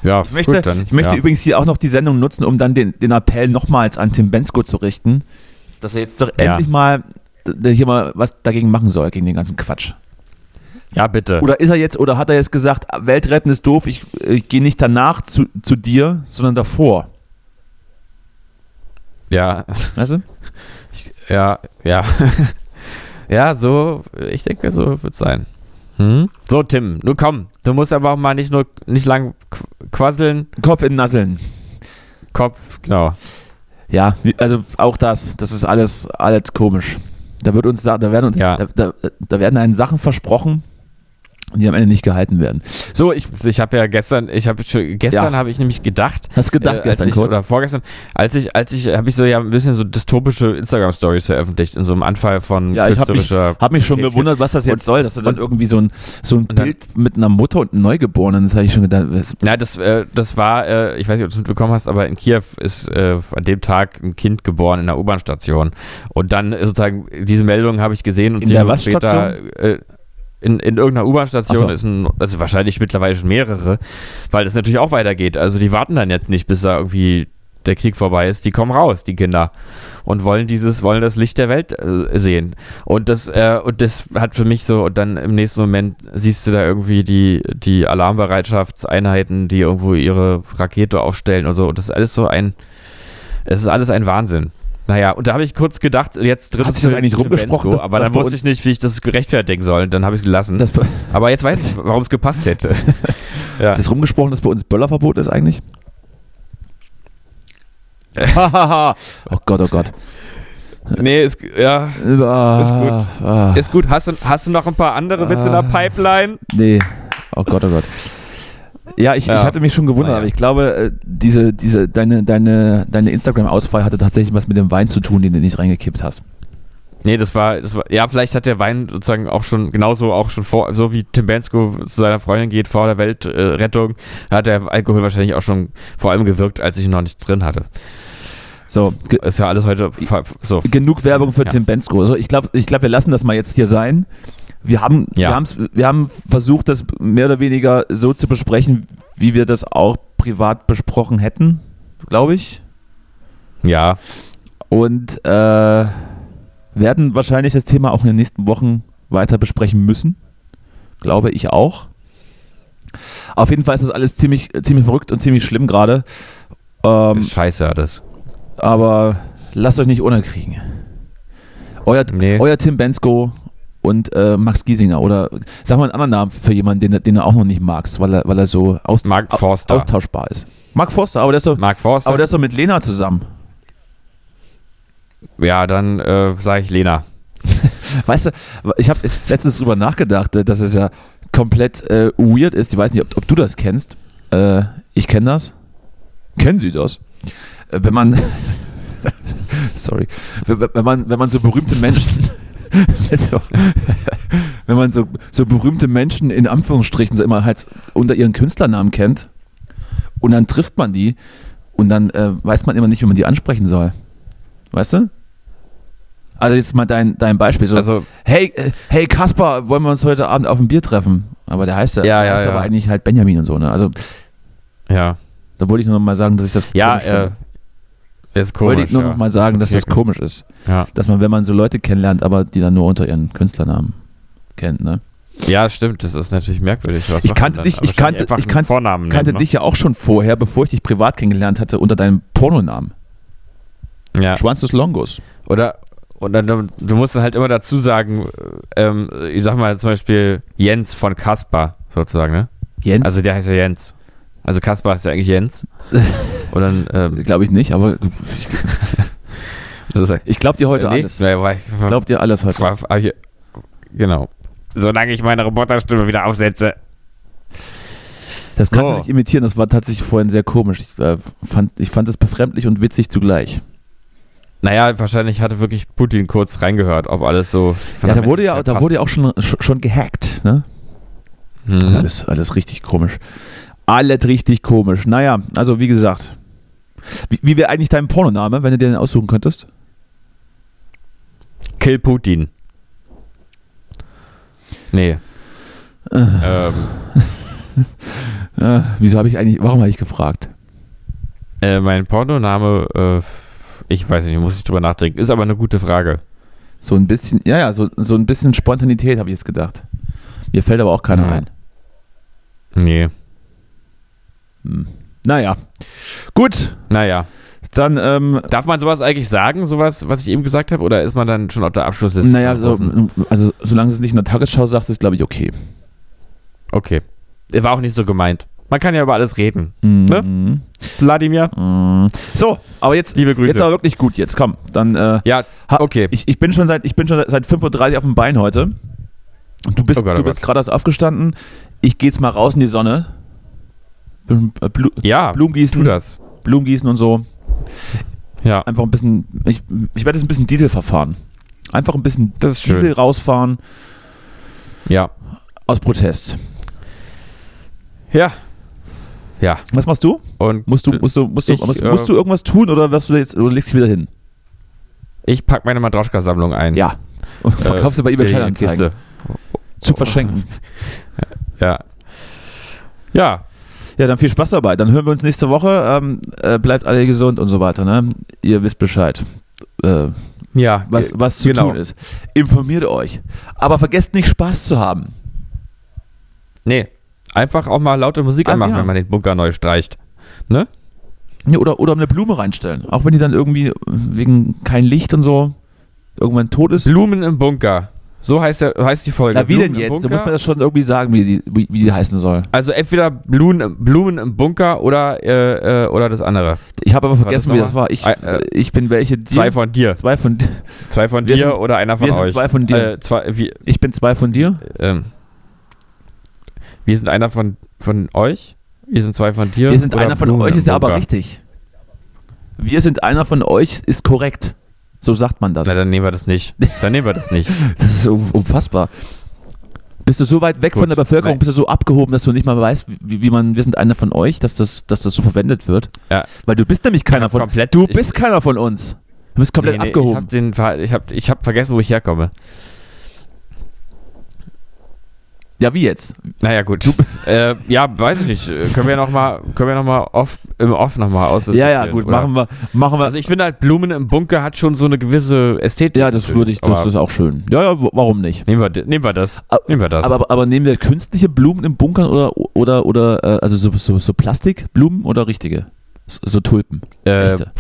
Ja, ich möchte, gut, dann, ich möchte ja. übrigens hier auch noch die Sendung nutzen, um dann den, den Appell nochmals an Tim Bensko zu richten, dass er jetzt doch ja. endlich mal hier mal was dagegen machen soll, gegen den ganzen Quatsch. Ja, bitte. Oder ist er jetzt, oder hat er jetzt gesagt, Weltretten ist doof, ich, ich gehe nicht danach zu, zu dir, sondern davor? Ja. Weißt du? Ich, ja, ja. ja, so, ich denke, so wird es sein. Hm? So, Tim, nur komm. Du musst aber auch mal nicht nur nicht lang quasseln. Kopf in Nasseln. Kopf, genau. Ja, also auch das, das ist alles, alles komisch. Da wird uns, da werden uns, ja. da, da, da werden einen Sachen versprochen, die am Ende nicht gehalten werden. So, ich, ich habe ja gestern, ich habe gestern ja. habe ich nämlich gedacht, hast gedacht äh, gestern ich, kurz oder vorgestern, als ich als ich habe ich so ja ein bisschen so dystopische Instagram Stories veröffentlicht in so einem Anfall von ja, ich habe mich, hab mich schon gewundert, was das jetzt und, soll, dass du dann irgendwie so ein so ein Bild dann, mit einer Mutter und einem Neugeborenen, das habe ich schon gedacht. Was, ja, das äh, das war, äh, ich weiß nicht, ob du es mitbekommen hast, aber in Kiew ist äh, an dem Tag ein Kind geboren in der U-Bahn-Station und dann sozusagen diese Meldung habe ich gesehen und in der was später äh, in, in irgendeiner U-Bahn-Station so. ist ein, also wahrscheinlich mittlerweile schon mehrere, weil das natürlich auch weitergeht. Also die warten dann jetzt nicht, bis da irgendwie der Krieg vorbei ist, die kommen raus, die Kinder und wollen dieses, wollen das Licht der Welt äh, sehen. Und das, äh, und das hat für mich so, und dann im nächsten Moment siehst du da irgendwie die, die Alarmbereitschaftseinheiten, die irgendwo ihre Rakete aufstellen und so. Und das ist alles so ein, es ist alles ein Wahnsinn. Naja, und da habe ich kurz gedacht, jetzt drin. Hast du das eigentlich rumgesprochen? Bensko, aber dann wusste ich nicht, wie ich das gerechtfertigen soll. Dann habe ich es gelassen. aber jetzt weiß ich, warum es gepasst hätte. ja. Ist das rumgesprochen, dass bei uns Böllerverbot ist eigentlich? oh Gott, oh Gott. Nee, ist, ja, ah, ist gut. Ah. Ist gut. Hast du, hast du noch ein paar andere Witze in der Pipeline? Nee. Oh Gott, oh Gott. Ja, ich, ja. ich hatte mich schon gewundert, ja. aber ich glaube, äh, diese, diese, deine, deine, deine Instagram-Ausfall hatte tatsächlich was mit dem Wein zu tun, den du nicht reingekippt hast. Nee, das war, das war, ja, vielleicht hat der Wein sozusagen auch schon, genauso auch schon vor, so wie Tim Bensko zu seiner Freundin geht vor der Weltrettung, äh, hat der Alkohol wahrscheinlich auch schon vor allem gewirkt, als ich ihn noch nicht drin hatte. So, ist ja alles heute so. Genug Werbung für ja. Tim Bensko. Also ich glaube, ich glaub, wir lassen das mal jetzt hier sein. Wir haben, ja. wir, wir haben versucht, das mehr oder weniger so zu besprechen, wie wir das auch privat besprochen hätten, glaube ich. Ja. Und äh, werden wahrscheinlich das Thema auch in den nächsten Wochen weiter besprechen müssen. Glaube ich auch. Auf jeden Fall ist das alles ziemlich, ziemlich verrückt und ziemlich schlimm gerade. Ähm, scheiße alles. Aber lasst euch nicht unterkriegen. Euer, nee. euer Tim Bensko und äh, Max Giesinger oder sag mal einen anderen Namen für jemanden, den, den du auch noch nicht magst, weil er, weil er so aus, Mark Forster. austauschbar ist. Mark Forster, aber der ist so, Mark Forster. Aber der ist so mit Lena zusammen. Ja, dann äh, sage ich Lena. weißt du, ich habe letztens drüber nachgedacht, äh, dass es ja komplett äh, weird ist. Ich weiß nicht, ob, ob du das kennst. Äh, ich kenne das. Kennen Sie das? Äh, wenn man Sorry. Wenn man, wenn man so berühmte Menschen. Also, wenn man so, so berühmte Menschen in Anführungsstrichen so immer halt unter ihren Künstlernamen kennt und dann trifft man die und dann äh, weiß man immer nicht, wie man die ansprechen soll. Weißt du? Also jetzt mal dein, dein Beispiel. So, Also- hey, äh, hey Kaspar, wollen wir uns heute Abend auf ein Bier treffen? Aber der heißt ja, Ja, ja, heißt ja. aber eigentlich halt Benjamin und so. Ne? Also Ja. da wollte ich nur noch mal sagen, dass ich das Ja, äh, ist komisch. wollte ich nur ja. noch mal sagen, dass das komisch ist. Ja. Dass man, wenn man so Leute kennenlernt, aber die dann nur unter ihren Künstlernamen kennt, ne? ja, stimmt, das ist natürlich merkwürdig. Was Ich kannte dann? dich- ich kannte- ich kannte- Vornamen kannte nennen, dich ja auch schon vorher, bevor ich dich privat kennengelernt hatte, unter deinem Pornonamen. ne? Ja. Schwanzus Longus. Oder, oder du, du musst dann halt immer dazu sagen, ähm, ich sag mal zum Beispiel Jens von Kaspar, sozusagen, ne? Jens? Also der heißt ja Jens. Also Kaspar heißt ja eigentlich Jens. Und dann, ähm, glaube ich nicht, aber ich, ist, ich glaube dir heute nee, alles. Ich glaube dir alles heute. Genau. Solange ich meine Roboterstimme wieder aufsetze. Das kannst So. du nicht imitieren, das war tatsächlich vorhin sehr komisch. Ich, äh, fand, ich fand es befremdlich und witzig zugleich. Naja, wahrscheinlich hatte wirklich Putin kurz reingehört, ob alles so. Ja, da wurde ja, da wurde ja auch schon, schon schon gehackt, ne? Mhm. Alles, alles richtig komisch. Alles richtig komisch. Naja, also wie gesagt. Wie, wie wäre eigentlich dein Pornoname, wenn du dir den aussuchen könntest? Kill Putin. Nee. ähm, Äh, wieso habe ich eigentlich, warum habe ich gefragt? äh, mein Pornoname, äh, ich weiß nicht, muss ich drüber nachdenken. Ist aber eine gute Frage. So ein bisschen, ja, ja, so, so ein bisschen Spontanität habe ich jetzt gedacht. Mir fällt aber auch keiner Ja. ein. Nee. Hm. Naja. Gut, Naja. dann, ähm, Darf man sowas eigentlich sagen, sowas, was ich eben gesagt habe, oder ist man dann schon auf der Abschlussliste? naja, so, also solange du es nicht in der Tagesschau sagst, ist glaube ich okay. Okay. War auch nicht so gemeint. Man kann ja über alles reden. Mhm. Wladimir? Mhm. So, aber jetzt, Liebe Grüße. jetzt aber wirklich gut, jetzt komm, dann, äh, Ja, okay. Ich, ich bin schon seit ich bin schon seit 5.30 Uhr auf dem Bein heute. Du bist, Oh Gott, oh du bist gerade erst aufgestanden. Ich gehe jetzt mal raus in die Sonne. Bl- äh, ja, Blumen gießen, tu das. Blumen gießen und so. Ja. Einfach ein bisschen. Ich, ich werde jetzt ein bisschen Diesel verfahren. Einfach ein bisschen Das ist Diesel schön. rausfahren Ja. aus Protest. Ja. Ja. Was machst du? Und Musst du, musst du, musst du, Ich, musst, äh, musst du irgendwas tun oder wirst du jetzt oder legst dich wieder hin? ich pack meine Matroschka-Sammlung ein. Ja. Und verkaufst du bei Äh, eBay Kleinanzeigen. Zu verschenken. Ja. Ja. Ja, dann viel Spaß dabei. Dann hören wir uns nächste Woche. Ähm, äh, bleibt alle gesund und so weiter. Ne? Ihr wisst Bescheid, äh, Ja. was, äh, was zu genau. tun ist. Informiert euch. Aber vergesst nicht, Spaß zu haben. Nee. Einfach auch mal laute Musik Ah, anmachen, ja. wenn man den Bunker neu streicht. Ne? Ja, oder, oder eine Blume reinstellen. Auch wenn die dann irgendwie wegen kein Licht und so irgendwann tot ist. Blumen im Bunker. So heißt, der, heißt die Folge. Na, wie Blumen denn jetzt? Da muss man das schon irgendwie sagen, wie die, wie, wie die heißen soll. Also entweder Blumen, Blumen im Bunker oder, äh, äh, oder das andere. Ich habe aber vergessen, das wie das war. Ich, Äh, ich bin welche. Dir? Zwei von dir. Zwei von dir. Zwei von Wir dir sind- oder einer von wir sind euch. zwei von dir. Äh, zwei, Ich bin zwei von dir. ähm, wir sind einer von, von euch. Wir sind zwei von dir. Wir sind einer von Blumen euch, ist ja aber richtig. Wir sind einer von euch, ist korrekt. So sagt man das. Na, dann nehmen wir das nicht. Dann nehmen wir das nicht. Das ist unfassbar. Bist du so weit weg Gut. von der Bevölkerung, bist du so abgehoben, dass du nicht mal weißt, wie, wie man, wir sind einer von euch, dass das, dass das so verwendet wird? Ja. Weil du bist nämlich keiner von komplett- Du ich- bist keiner von uns. Du bist komplett Nee, nee, abgehoben. Ich habe ich hab, ich hab vergessen, wo ich herkomme. Ja, wie jetzt? Naja, gut. äh, ja, weiß ich nicht. Äh, Können wir nochmal noch mal off, im Off nochmal aus. Ja, ja, gut, machen wir, machen wir. Also ich finde halt, Blumen im Bunker hat schon so eine gewisse Ästhetik. ja, das würde ich, das ist auch schön. Ja, ja, warum nicht? nehmen, wir, nehmen wir das. Aber- Nehmen wir das. Aber, aber, aber nehmen wir künstliche Blumen im Bunkern oder, oder, oder äh, also so, so, so Plastikblumen oder richtige? So, so Tulpen. äh, echte.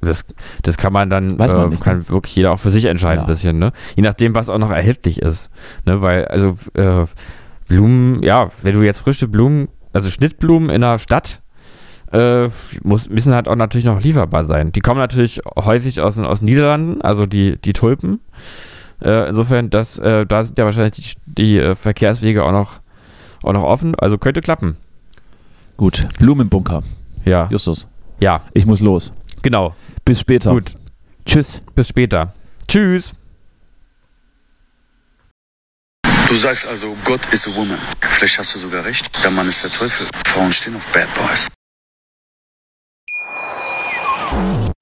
Das, das kann man dann, Weiß man äh, nicht, kann wirklich jeder auch für sich entscheiden Ja. ein bisschen, ne? Je nachdem, was auch noch erhältlich ist. Ne? Weil, also, äh, Blumen, ja, wenn du jetzt frische Blumen, also Schnittblumen in der Stadt, äh, muss, müssen halt auch natürlich noch lieferbar sein. Die kommen natürlich häufig aus, den- aus den Niederlanden, also die, die Tulpen. Äh, insofern, das, äh, da sind ja wahrscheinlich die, die äh, Verkehrswege auch noch, auch noch offen. Also könnte klappen. Gut, Blumen im Bunker. Ja. Justus, Ja, ich muss los. Genau. Bis später. Gut. Tschüss. Bis später. Tschüss. Du sagst also, Gott is a woman. Vielleicht hast du sogar recht. Der Mann ist der Teufel. Frauen stehen auf Bad Boys.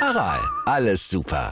Aral, alles super.